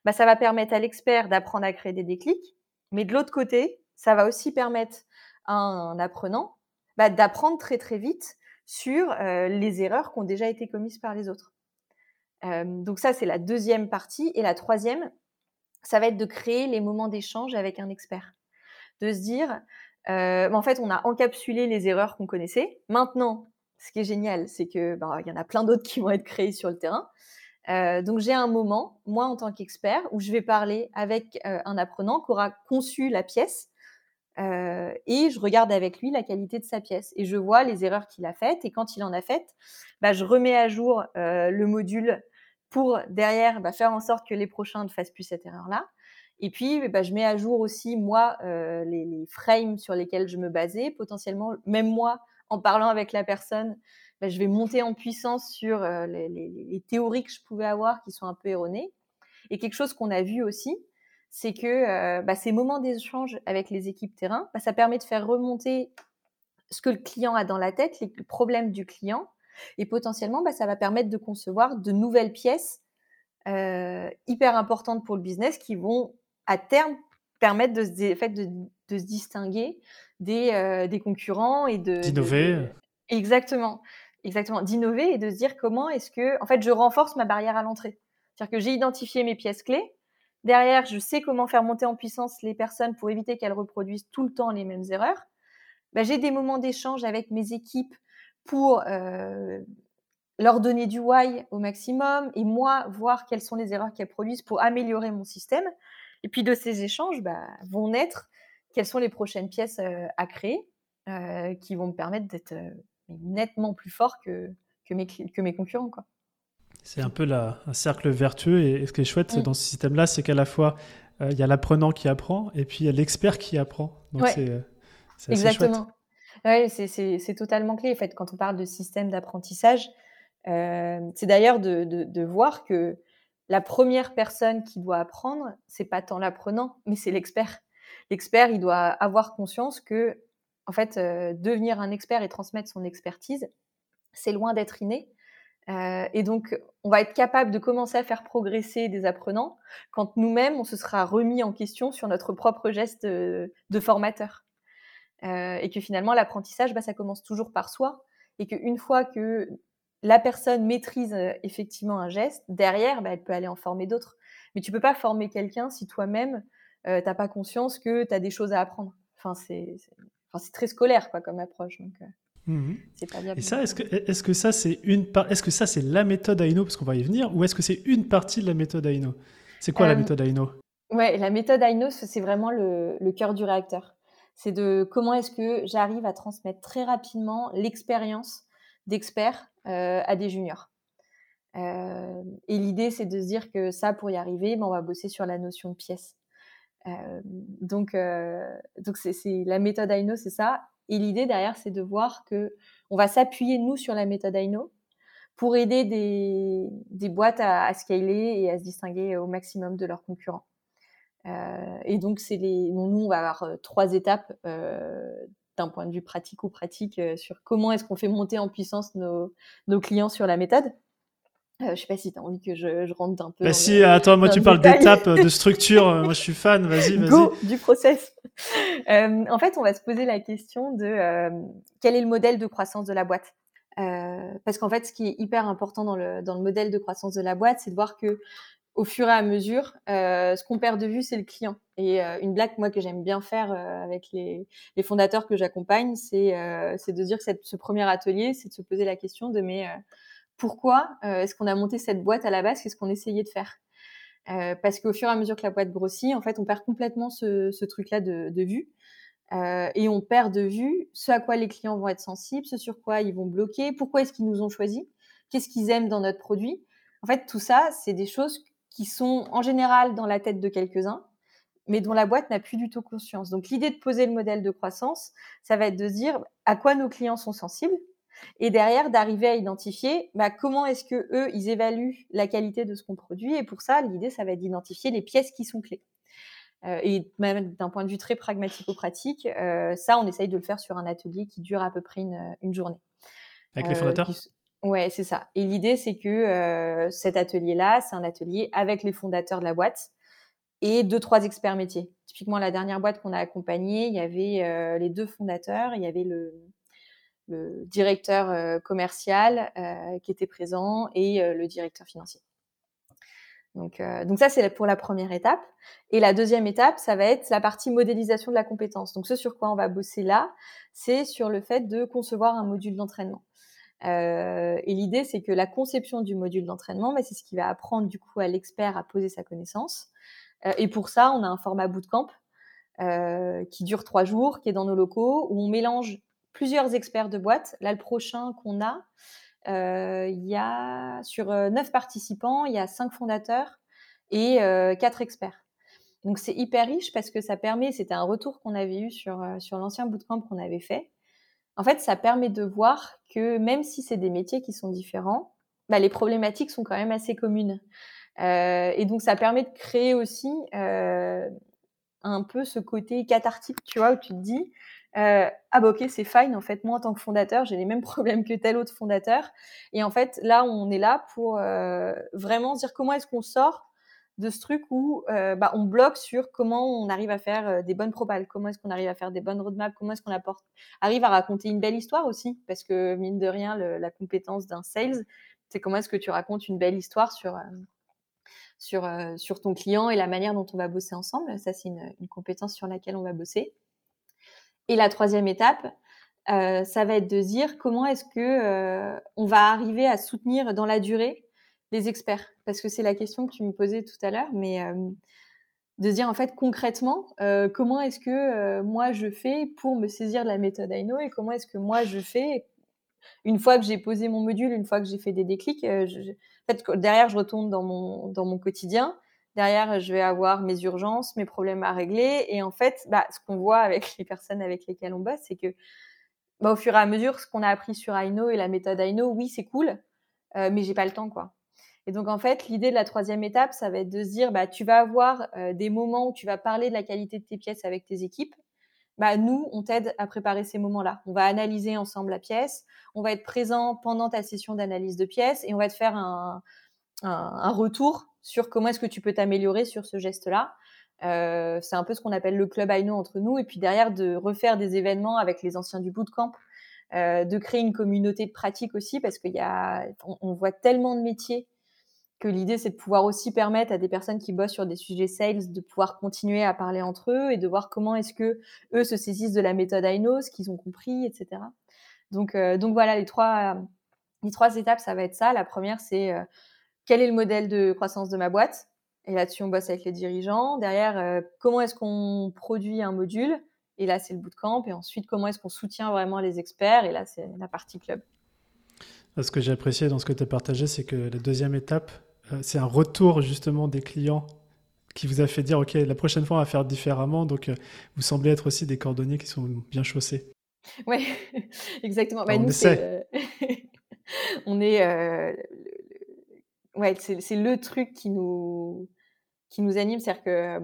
bah, ça va permettre à l'expert d'apprendre à créer des déclics, mais de l'autre côté, ça va aussi permettre à un apprenant bah, d'apprendre très très vite sur les erreurs qui ont déjà été commises par les autres. Donc ça, c'est la deuxième partie. Et la troisième, ça va être de créer les moments d'échange avec un expert. De se dire, en fait, on a encapsulé les erreurs qu'on connaissait. Maintenant, ce qui est génial, c'est que bah, il y en a plein d'autres qui vont être créées sur le terrain. Donc j'ai un moment, moi en tant qu'expert, où je vais parler avec un apprenant qui aura conçu la pièce et je regarde avec lui la qualité de sa pièce et je vois les erreurs qu'il a faites et quand il en a faites, bah, je remets à jour le module pour derrière bah, faire en sorte que les prochains ne fassent plus cette erreur-là. Et puis, bah, je mets à jour aussi, moi, les, frames sur lesquels je me basais, potentiellement, même moi, en parlant avec la personne, bah, je vais monter en puissance sur les, théories que je pouvais avoir qui sont un peu erronées. Et quelque chose qu'on a vu aussi, c'est que euh, bah, ces moments d'échange avec les équipes terrain, bah, ça permet de faire remonter ce que le client a dans la tête, les problèmes du client, et potentiellement, ça va permettre de concevoir de nouvelles pièces euh, hyper importantes pour le business qui vont à terme permettre de, de, se distinguer des, des concurrents et de d'innover. Exactement. Exactement, d'innover et de se dire comment est-ce que, en fait, je renforce ma barrière à l'entrée. C'est-à-dire que j'ai identifié mes pièces clés. Derrière, je sais comment faire monter en puissance les personnes pour éviter qu'elles reproduisent tout le temps les mêmes erreurs. Bah, j'ai des moments d'échange avec mes équipes pour euh, leur donner du why au maximum et moi voir quelles sont les erreurs qu'elles produisent pour améliorer mon système. Et puis de ces échanges bah, vont naître quelles sont les prochaines pièces euh, à créer euh, qui vont me permettre d'être nettement plus fort que, mes, concurrents. C'est un peu la, un cercle vertueux. Et, ce qui est chouette mm. dans ce système-là, c'est qu'à la fois, euh, il y a l'apprenant qui apprend et puis il y a l'expert qui apprend. Donc c'est, euh, Exactement. Ouais, c'est totalement clé. En fait, quand on parle de système d'apprentissage, euh, c'est d'ailleurs de, de, de, voir que la première personne qui doit apprendre, c'est pas tant l'apprenant, mais c'est l'expert. L'expert, il doit avoir conscience que, en fait, euh, devenir un expert et transmettre son expertise, c'est loin d'être inné. Euh, et donc, on va être capable de commencer à faire progresser des apprenants quand nous-mêmes, on se sera remis en question sur notre propre geste de, formateur. Euh, et que finalement, l'apprentissage, bah, ça commence toujours par soi. Et qu'une fois que la personne maîtrise effectivement un geste, derrière, bah, elle peut aller en former d'autres. Mais tu peux pas former quelqu'un si toi-même, euh, n'as pas conscience que tu as des choses à apprendre. Enfin, c'est très scolaire quoi, comme approche. Euh, mmh c'est pas bien. Et ça, est-ce que, est que ça, c'est une est-ce que ça, c'est la méthode Aino, parce qu'on va y venir, ou est-ce que c'est une partie de la méthode Aino? C'est quoi la euh, méthode Aino? Ouais, la méthode Aino, c'est vraiment le, le cœur du réacteur. C'est de comment est-ce que j'arrive à transmettre très rapidement l'expérience d'experts euh, à des juniors. Euh, et l'idée, c'est de se dire que ça, pour y arriver, ben, on va bosser sur la notion de pièce. Euh, donc, donc c'est, la méthode Aino, c'est ça. Et l'idée derrière, c'est de voir que on va s'appuyer nous sur la méthode Aino pour aider des, boîtes à, scaler et à se distinguer au maximum de leurs concurrents. Euh, et donc, c'est les, nous, on va avoir trois étapes euh, d'un point de vue pratique ou pratique euh, sur comment est-ce qu'on fait monter en puissance nos clients sur la méthode. Euh, je sais pas si tu as envie que je, rentre un peu. Bah si, attends, moi tu parles d'étapes, de structure, euh, moi je suis fan, vas-y, vas-y. Go, du process. en fait, on va se poser la question de quel est le modèle de croissance de la boîte? parce qu'en fait, ce qui est hyper important dans le, dans le modèle de croissance de la boîte, c'est de voir que au fur et à mesure, euh, ce qu'on perd de vue, c'est le client. Et euh, une blague, moi, que j'aime bien faire euh, avec les, les, fondateurs que j'accompagne, c'est euh, de dire que cette, ce premier atelier, c'est de se poser la question de mais pourquoi est-ce qu'on a monté cette boîte à la base Qu'est-ce qu'on essayait de faire? Parce qu'au fur et à mesure que la boîte grossit, en fait, on perd complètement ce, truc-là de, vue. et on perd de vue ce à quoi les clients vont être sensibles, ce sur quoi ils vont bloquer, pourquoi est-ce qu'ils nous ont choisis, qu'est-ce qu'ils aiment dans notre produit. En fait, tout ça, c'est des choses qui sont en général dans la tête de quelques-uns, mais dont la boîte n'a plus du tout conscience. Donc l'idée de poser le modèle de croissance, ça va être de se dire à quoi nos clients sont sensibles, et derrière d'arriver à identifier bah, comment est-ce que eux ils évaluent la qualité de ce qu'on produit. Et pour ça, l'idée, ça va être d'identifier les pièces qui sont clés. Euh, et même d'un point de vue très pragmatico-pratique, euh, ça, on essaye de le faire sur un atelier qui dure à peu près une, une journée. Avec les euh, fondateurs Ouais, c'est ça. Et l'idée, c'est que cet atelier-là, c'est un atelier avec les fondateurs de la boîte et deux, trois experts métiers. Typiquement, la dernière boîte qu'on a accompagnée, il y avait euh, les deux fondateurs, il y avait le, le directeur euh, commercial qui était présent et le directeur financier. Donc, donc ça, c'est pour la première étape. Et la deuxième étape, ça va être la partie modélisation de la compétence. Donc ce sur quoi on va bosser là, c'est sur le fait de concevoir un module d'entraînement. Euh, et l'idée, c'est que la conception du module d'entraînement, bah, c'est ce qui va apprendre du coup à l'expert à poser sa connaissance. Euh, et pour ça, on a un format bootcamp euh, qui dure trois jours, qui est dans nos locaux, où on mélange plusieurs experts de boîte. Là, le prochain qu'on a, euh, il y a sur neuf participants, il y a cinq fondateurs et quatre experts. Donc c'est hyper riche parce que ça permet, c'était un retour qu'on avait eu sur, sur l'ancien bootcamp qu'on avait fait, en fait, ça permet de voir que même si c'est des métiers qui sont différents, bah, les problématiques sont quand même assez communes. Euh, et donc, ça permet de créer aussi euh, un peu ce côté cathartique, tu vois, où tu te dis, euh, ah bah ok, c'est fine, en fait, moi en tant que fondateur, j'ai les mêmes problèmes que tel autre fondateur. Et en fait, là, on est là pour vraiment dire comment est-ce qu'on sort de ce truc où euh, bah, on bloque sur comment on arrive à faire euh, des bonnes propales, comment est-ce qu'on arrive à faire des bonnes roadmaps, comment est-ce qu'on arrive à raconter une belle histoire aussi, parce que mine de rien, la compétence d'un sales, c'est comment est-ce que tu racontes une belle histoire sur, euh, sur, ton client et la manière dont on va bosser ensemble. Ça, c'est une, compétence sur laquelle on va bosser. Et la troisième étape, ça va être de dire comment est-ce que on va arriver à soutenir dans la durée les experts Parce que c'est la question que tu me posais tout à l'heure, mais euh, de dire en fait concrètement euh, comment est-ce que euh, moi je fais pour me saisir de la méthode Aino et comment est-ce que moi je fais une fois que j'ai posé mon module, une fois que j'ai fait des déclics. En fait, derrière, je retourne dans mon, dans mon quotidien. Derrière, je vais avoir mes urgences, mes problèmes à régler. Et en fait, bah, ce qu'on voit avec les personnes avec lesquelles on bosse, c'est que bah, au fur et à mesure, ce qu'on a appris sur Aino et la méthode Aino, oui, c'est cool, mais j'ai pas le temps, quoi. Et donc, en fait, l'idée de la troisième étape, ça va être de se dire, bah, tu vas avoir des moments où tu vas parler de la qualité de tes pièces avec tes équipes. Bah, nous, on t'aide à préparer ces moments-là. On va analyser ensemble la pièce, on va être présent pendant ta session d'analyse de pièce et on va te faire un, un, retour sur comment est-ce que tu peux t'améliorer sur ce geste-là. Euh, c'est un peu ce qu'on appelle le club Aino entre nous. Et puis derrière, de refaire des événements avec les anciens du bootcamp, euh, de créer une communauté de pratique aussi, parce qu'il y a, on, voit tellement de métiers que l'idée, c'est de pouvoir aussi permettre à des personnes qui bossent sur des sujets sales de pouvoir continuer à parler entre eux et de voir comment est-ce que eux se saisissent de la méthode Aino, ce qu'ils ont compris, etc. Donc, euh, donc voilà, les trois, les trois étapes, ça va être ça. La première, c'est quel est le modèle de croissance de ma boîte? Et là-dessus, on bosse avec les dirigeants. Derrière, euh, comment est-ce qu'on produit un module? Et là, c'est le bootcamp. Et ensuite, comment est-ce qu'on soutient vraiment les experts? Et là, c'est la partie club. Ce que j'ai apprécié dans ce que tu as partagé, c'est que la deuxième étape, euh, c'est un retour justement des clients qui vous a fait dire, OK, la prochaine fois, on va faire différemment. Donc, euh, vous semblez être aussi des cordonniers qui sont bien chaussés. Oui, exactement. Bah, on nous, essaie. on est ouais, c'est le truc qui nous, qui nous anime, c'est-à-dire que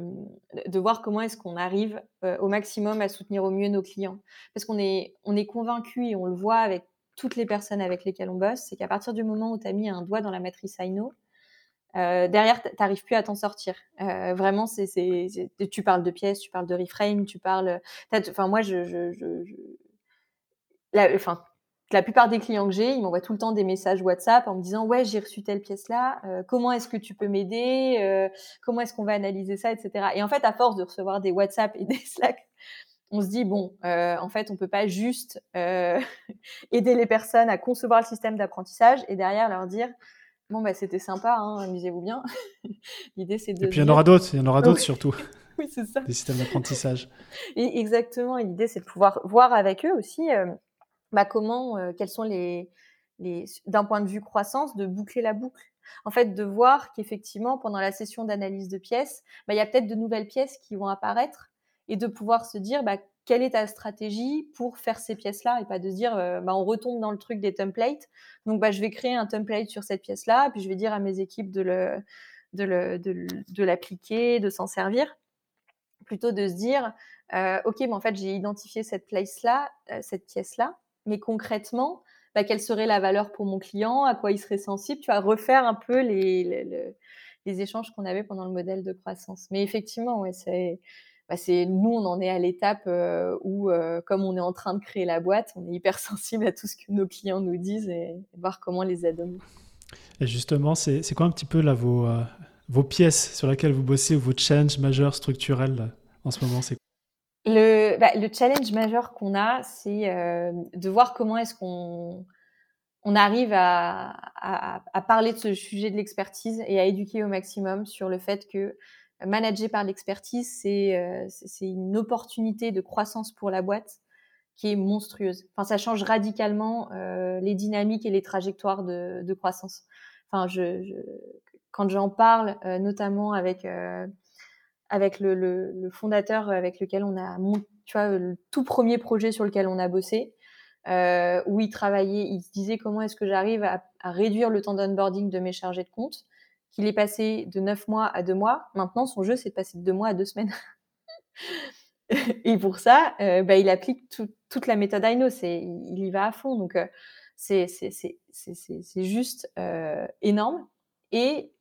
de voir comment est-ce qu'on arrive au maximum à soutenir au mieux nos clients. Parce qu'on est, on est convaincu et on le voit avec toutes les personnes avec lesquelles on bosse, c'est qu'à partir du moment où tu as mis un doigt dans la matrice Aino, euh, derrière, tu n'arrives plus à t'en sortir. Vraiment, c'est, tu parles de pièces, tu parles de reframe, tu parles. Enfin, moi, je, je, je, enfin, la plupart des clients que j'ai, ils m'envoient tout le temps des messages WhatsApp en me disant ouais j'ai reçu telle pièce là, euh, comment est-ce que tu peux m'aider, euh, comment est-ce qu'on va analyser ça, etc. Et en fait à force de recevoir des WhatsApp et des Slack, on se dit bon euh, en fait on peut pas juste aider les personnes à concevoir le système d'apprentissage et derrière leur dire bon bah c'était sympa, hein, amusez-vous bien. L'idée c'est de et puis il y en aura d'autres, il y en aura d'autres surtout. oui c'est ça. Des systèmes d'apprentissage. Exactement. Et l'idée c'est de pouvoir voir avec eux aussi bah, comment, quels sont les, les d'un point de vue croissance, de boucler la boucle? En fait, de voir qu'effectivement, pendant la session d'analyse de pièces, bah, il y a peut-être de nouvelles pièces qui vont apparaître et de pouvoir se dire bah, quelle est ta stratégie pour faire ces pièces-là et pas de se dire bah, on retombe dans le truc des templates. Donc, bah, je vais créer un template sur cette pièce-là, puis je vais dire à mes équipes de le, de, le, de, l'appliquer, de s'en servir, plutôt de se dire ok, mais en fait j'ai identifié cette place-là, cette pièce-là, mais concrètement, bah, quelle serait la valeur pour mon client, à quoi il serait sensible, tu vas refaire un peu les, les, échanges qu'on avait pendant le modèle de croissance. Mais effectivement, ouais, c'est, bah, nous, on en est à l'étape euh, où, euh, comme on est en train de créer la boîte, on est hyper sensible à tout ce que nos clients nous disent et, voir comment les aider. Et justement, c'est, quoi un petit peu là vos, euh, vos pièces sur lesquelles vous bossez ou vos challenges majeurs structurels en ce moment? C'est le, bah, le challenge majeur qu'on a, c'est euh, de voir comment est-ce qu'on on arrive à, à, à, parler de ce sujet de l'expertise et à éduquer au maximum sur le fait que manager par l'expertise, c'est euh, une opportunité de croissance pour la boîte qui est monstrueuse. Enfin, ça change radicalement euh, les dynamiques et les trajectoires de, de croissance. Enfin, je, je quand j'en parle, euh, notamment avec euh, avec le, le, fondateur avec lequel on a tu vois, le tout premier projet sur lequel on a bossé, euh, où il travaillait, il se disait comment est-ce que j'arrive à, réduire le temps d'onboarding de mes chargés de compte, qu'il est passé de 9 mois à 2 mois. Maintenant, son jeu, c'est de passer de 2 mois à 2 semaines. Et pour ça, euh, bah, il applique tout, toute la méthode Aino, il y va à fond. Donc, euh, c'est, juste énorme. Et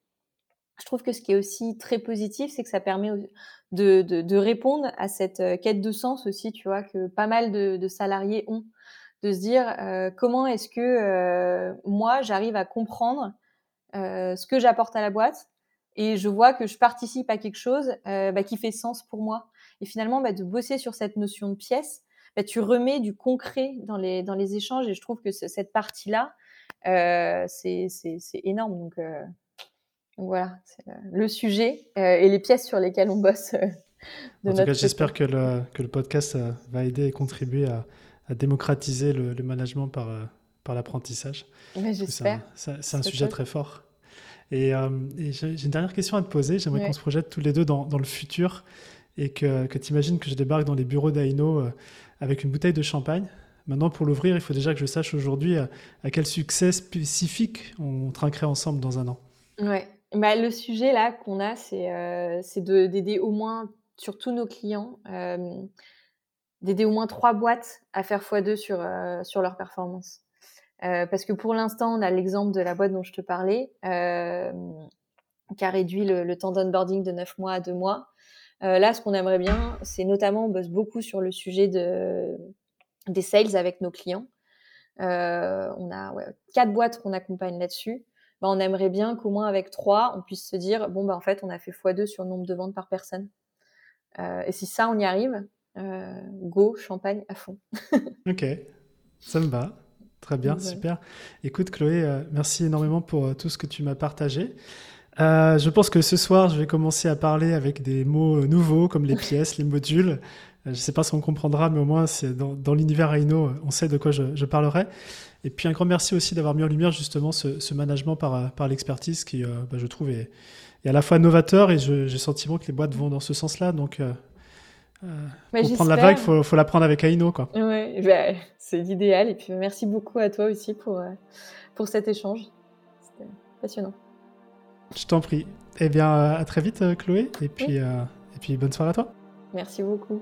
je trouve que ce qui est aussi très positif, c'est que ça permet de, de, de, répondre à cette euh, quête de sens aussi, tu vois, que pas mal de, de salariés ont, de se dire euh, comment est-ce que euh, moi j'arrive à comprendre euh, ce que j'apporte à la boîte et je vois que je participe à quelque chose euh, bah, qui fait sens pour moi. Et finalement, bah, de bosser sur cette notion de pièce, bah, tu remets du concret dans les, dans les échanges et je trouve que cette partie-là, c'est énorme. Donc, voilà, c'est le sujet euh, et les pièces sur lesquelles on bosse. Euh, en tout cas, j'espère que le, que le podcast euh, va aider et contribuer à, à démocratiser le, le, management par, par l'apprentissage. j'espère. C'est un, sujet très fort. Et, et j'ai une dernière question à te poser. J'aimerais qu'on se projette tous les deux dans, dans le futur et que, que tu imagines que je débarque dans les bureaux d'Aino avec une bouteille de champagne. Maintenant, pour l'ouvrir, il faut déjà que je sache aujourd'hui à, à, quel succès spécifique on trinquerait ensemble dans un an. Ouais. Bah, le sujet là qu'on a, c'est euh, d'aider au moins, sur tous nos clients, d'aider au moins trois boîtes à faire x2 sur, euh, sur leur performance. Euh, parce que pour l'instant, on a l'exemple de la boîte dont je te parlais, qui a réduit le, temps d'onboarding de 9 mois à 2 mois. là, ce qu'on aimerait bien, c'est notamment, on bosse beaucoup sur le sujet de, des sales avec nos clients. on a quatre boîtes qu'on accompagne là-dessus. Bah, on aimerait bien qu'au moins avec trois, on puisse se dire bon, bah, en fait, on a fait x2 sur le nombre de ventes par personne. Euh, et si ça, on y arrive, euh, go, champagne à fond. ok, ça me va. Très bien, super. Écoute, Chloé, euh, merci énormément pour tout ce que tu m'as partagé. je pense que ce soir, je vais commencer à parler avec des mots nouveaux comme les pièces, les modules. Je ne sais pas si on comprendra, mais au moins, c'est dans, l'univers Aino, on sait de quoi je parlerai. Et puis un grand merci aussi d'avoir mis en lumière justement ce, management par, par l'expertise qui, euh, bah, je trouve, est, à la fois novateur et j'ai le sentiment que les boîtes vont dans ce sens-là. Donc, euh, euh pour prendre la vague, il faut, faut, la prendre avec Aino. Quoi. Ouais, bah, c'est l'idéal. Et puis merci beaucoup à toi aussi pour, euh, pour cet échange. C'était passionnant. Je t'en prie. Eh bien, à très vite, Chloé. Et puis, et puis bonne soirée à toi. Merci beaucoup.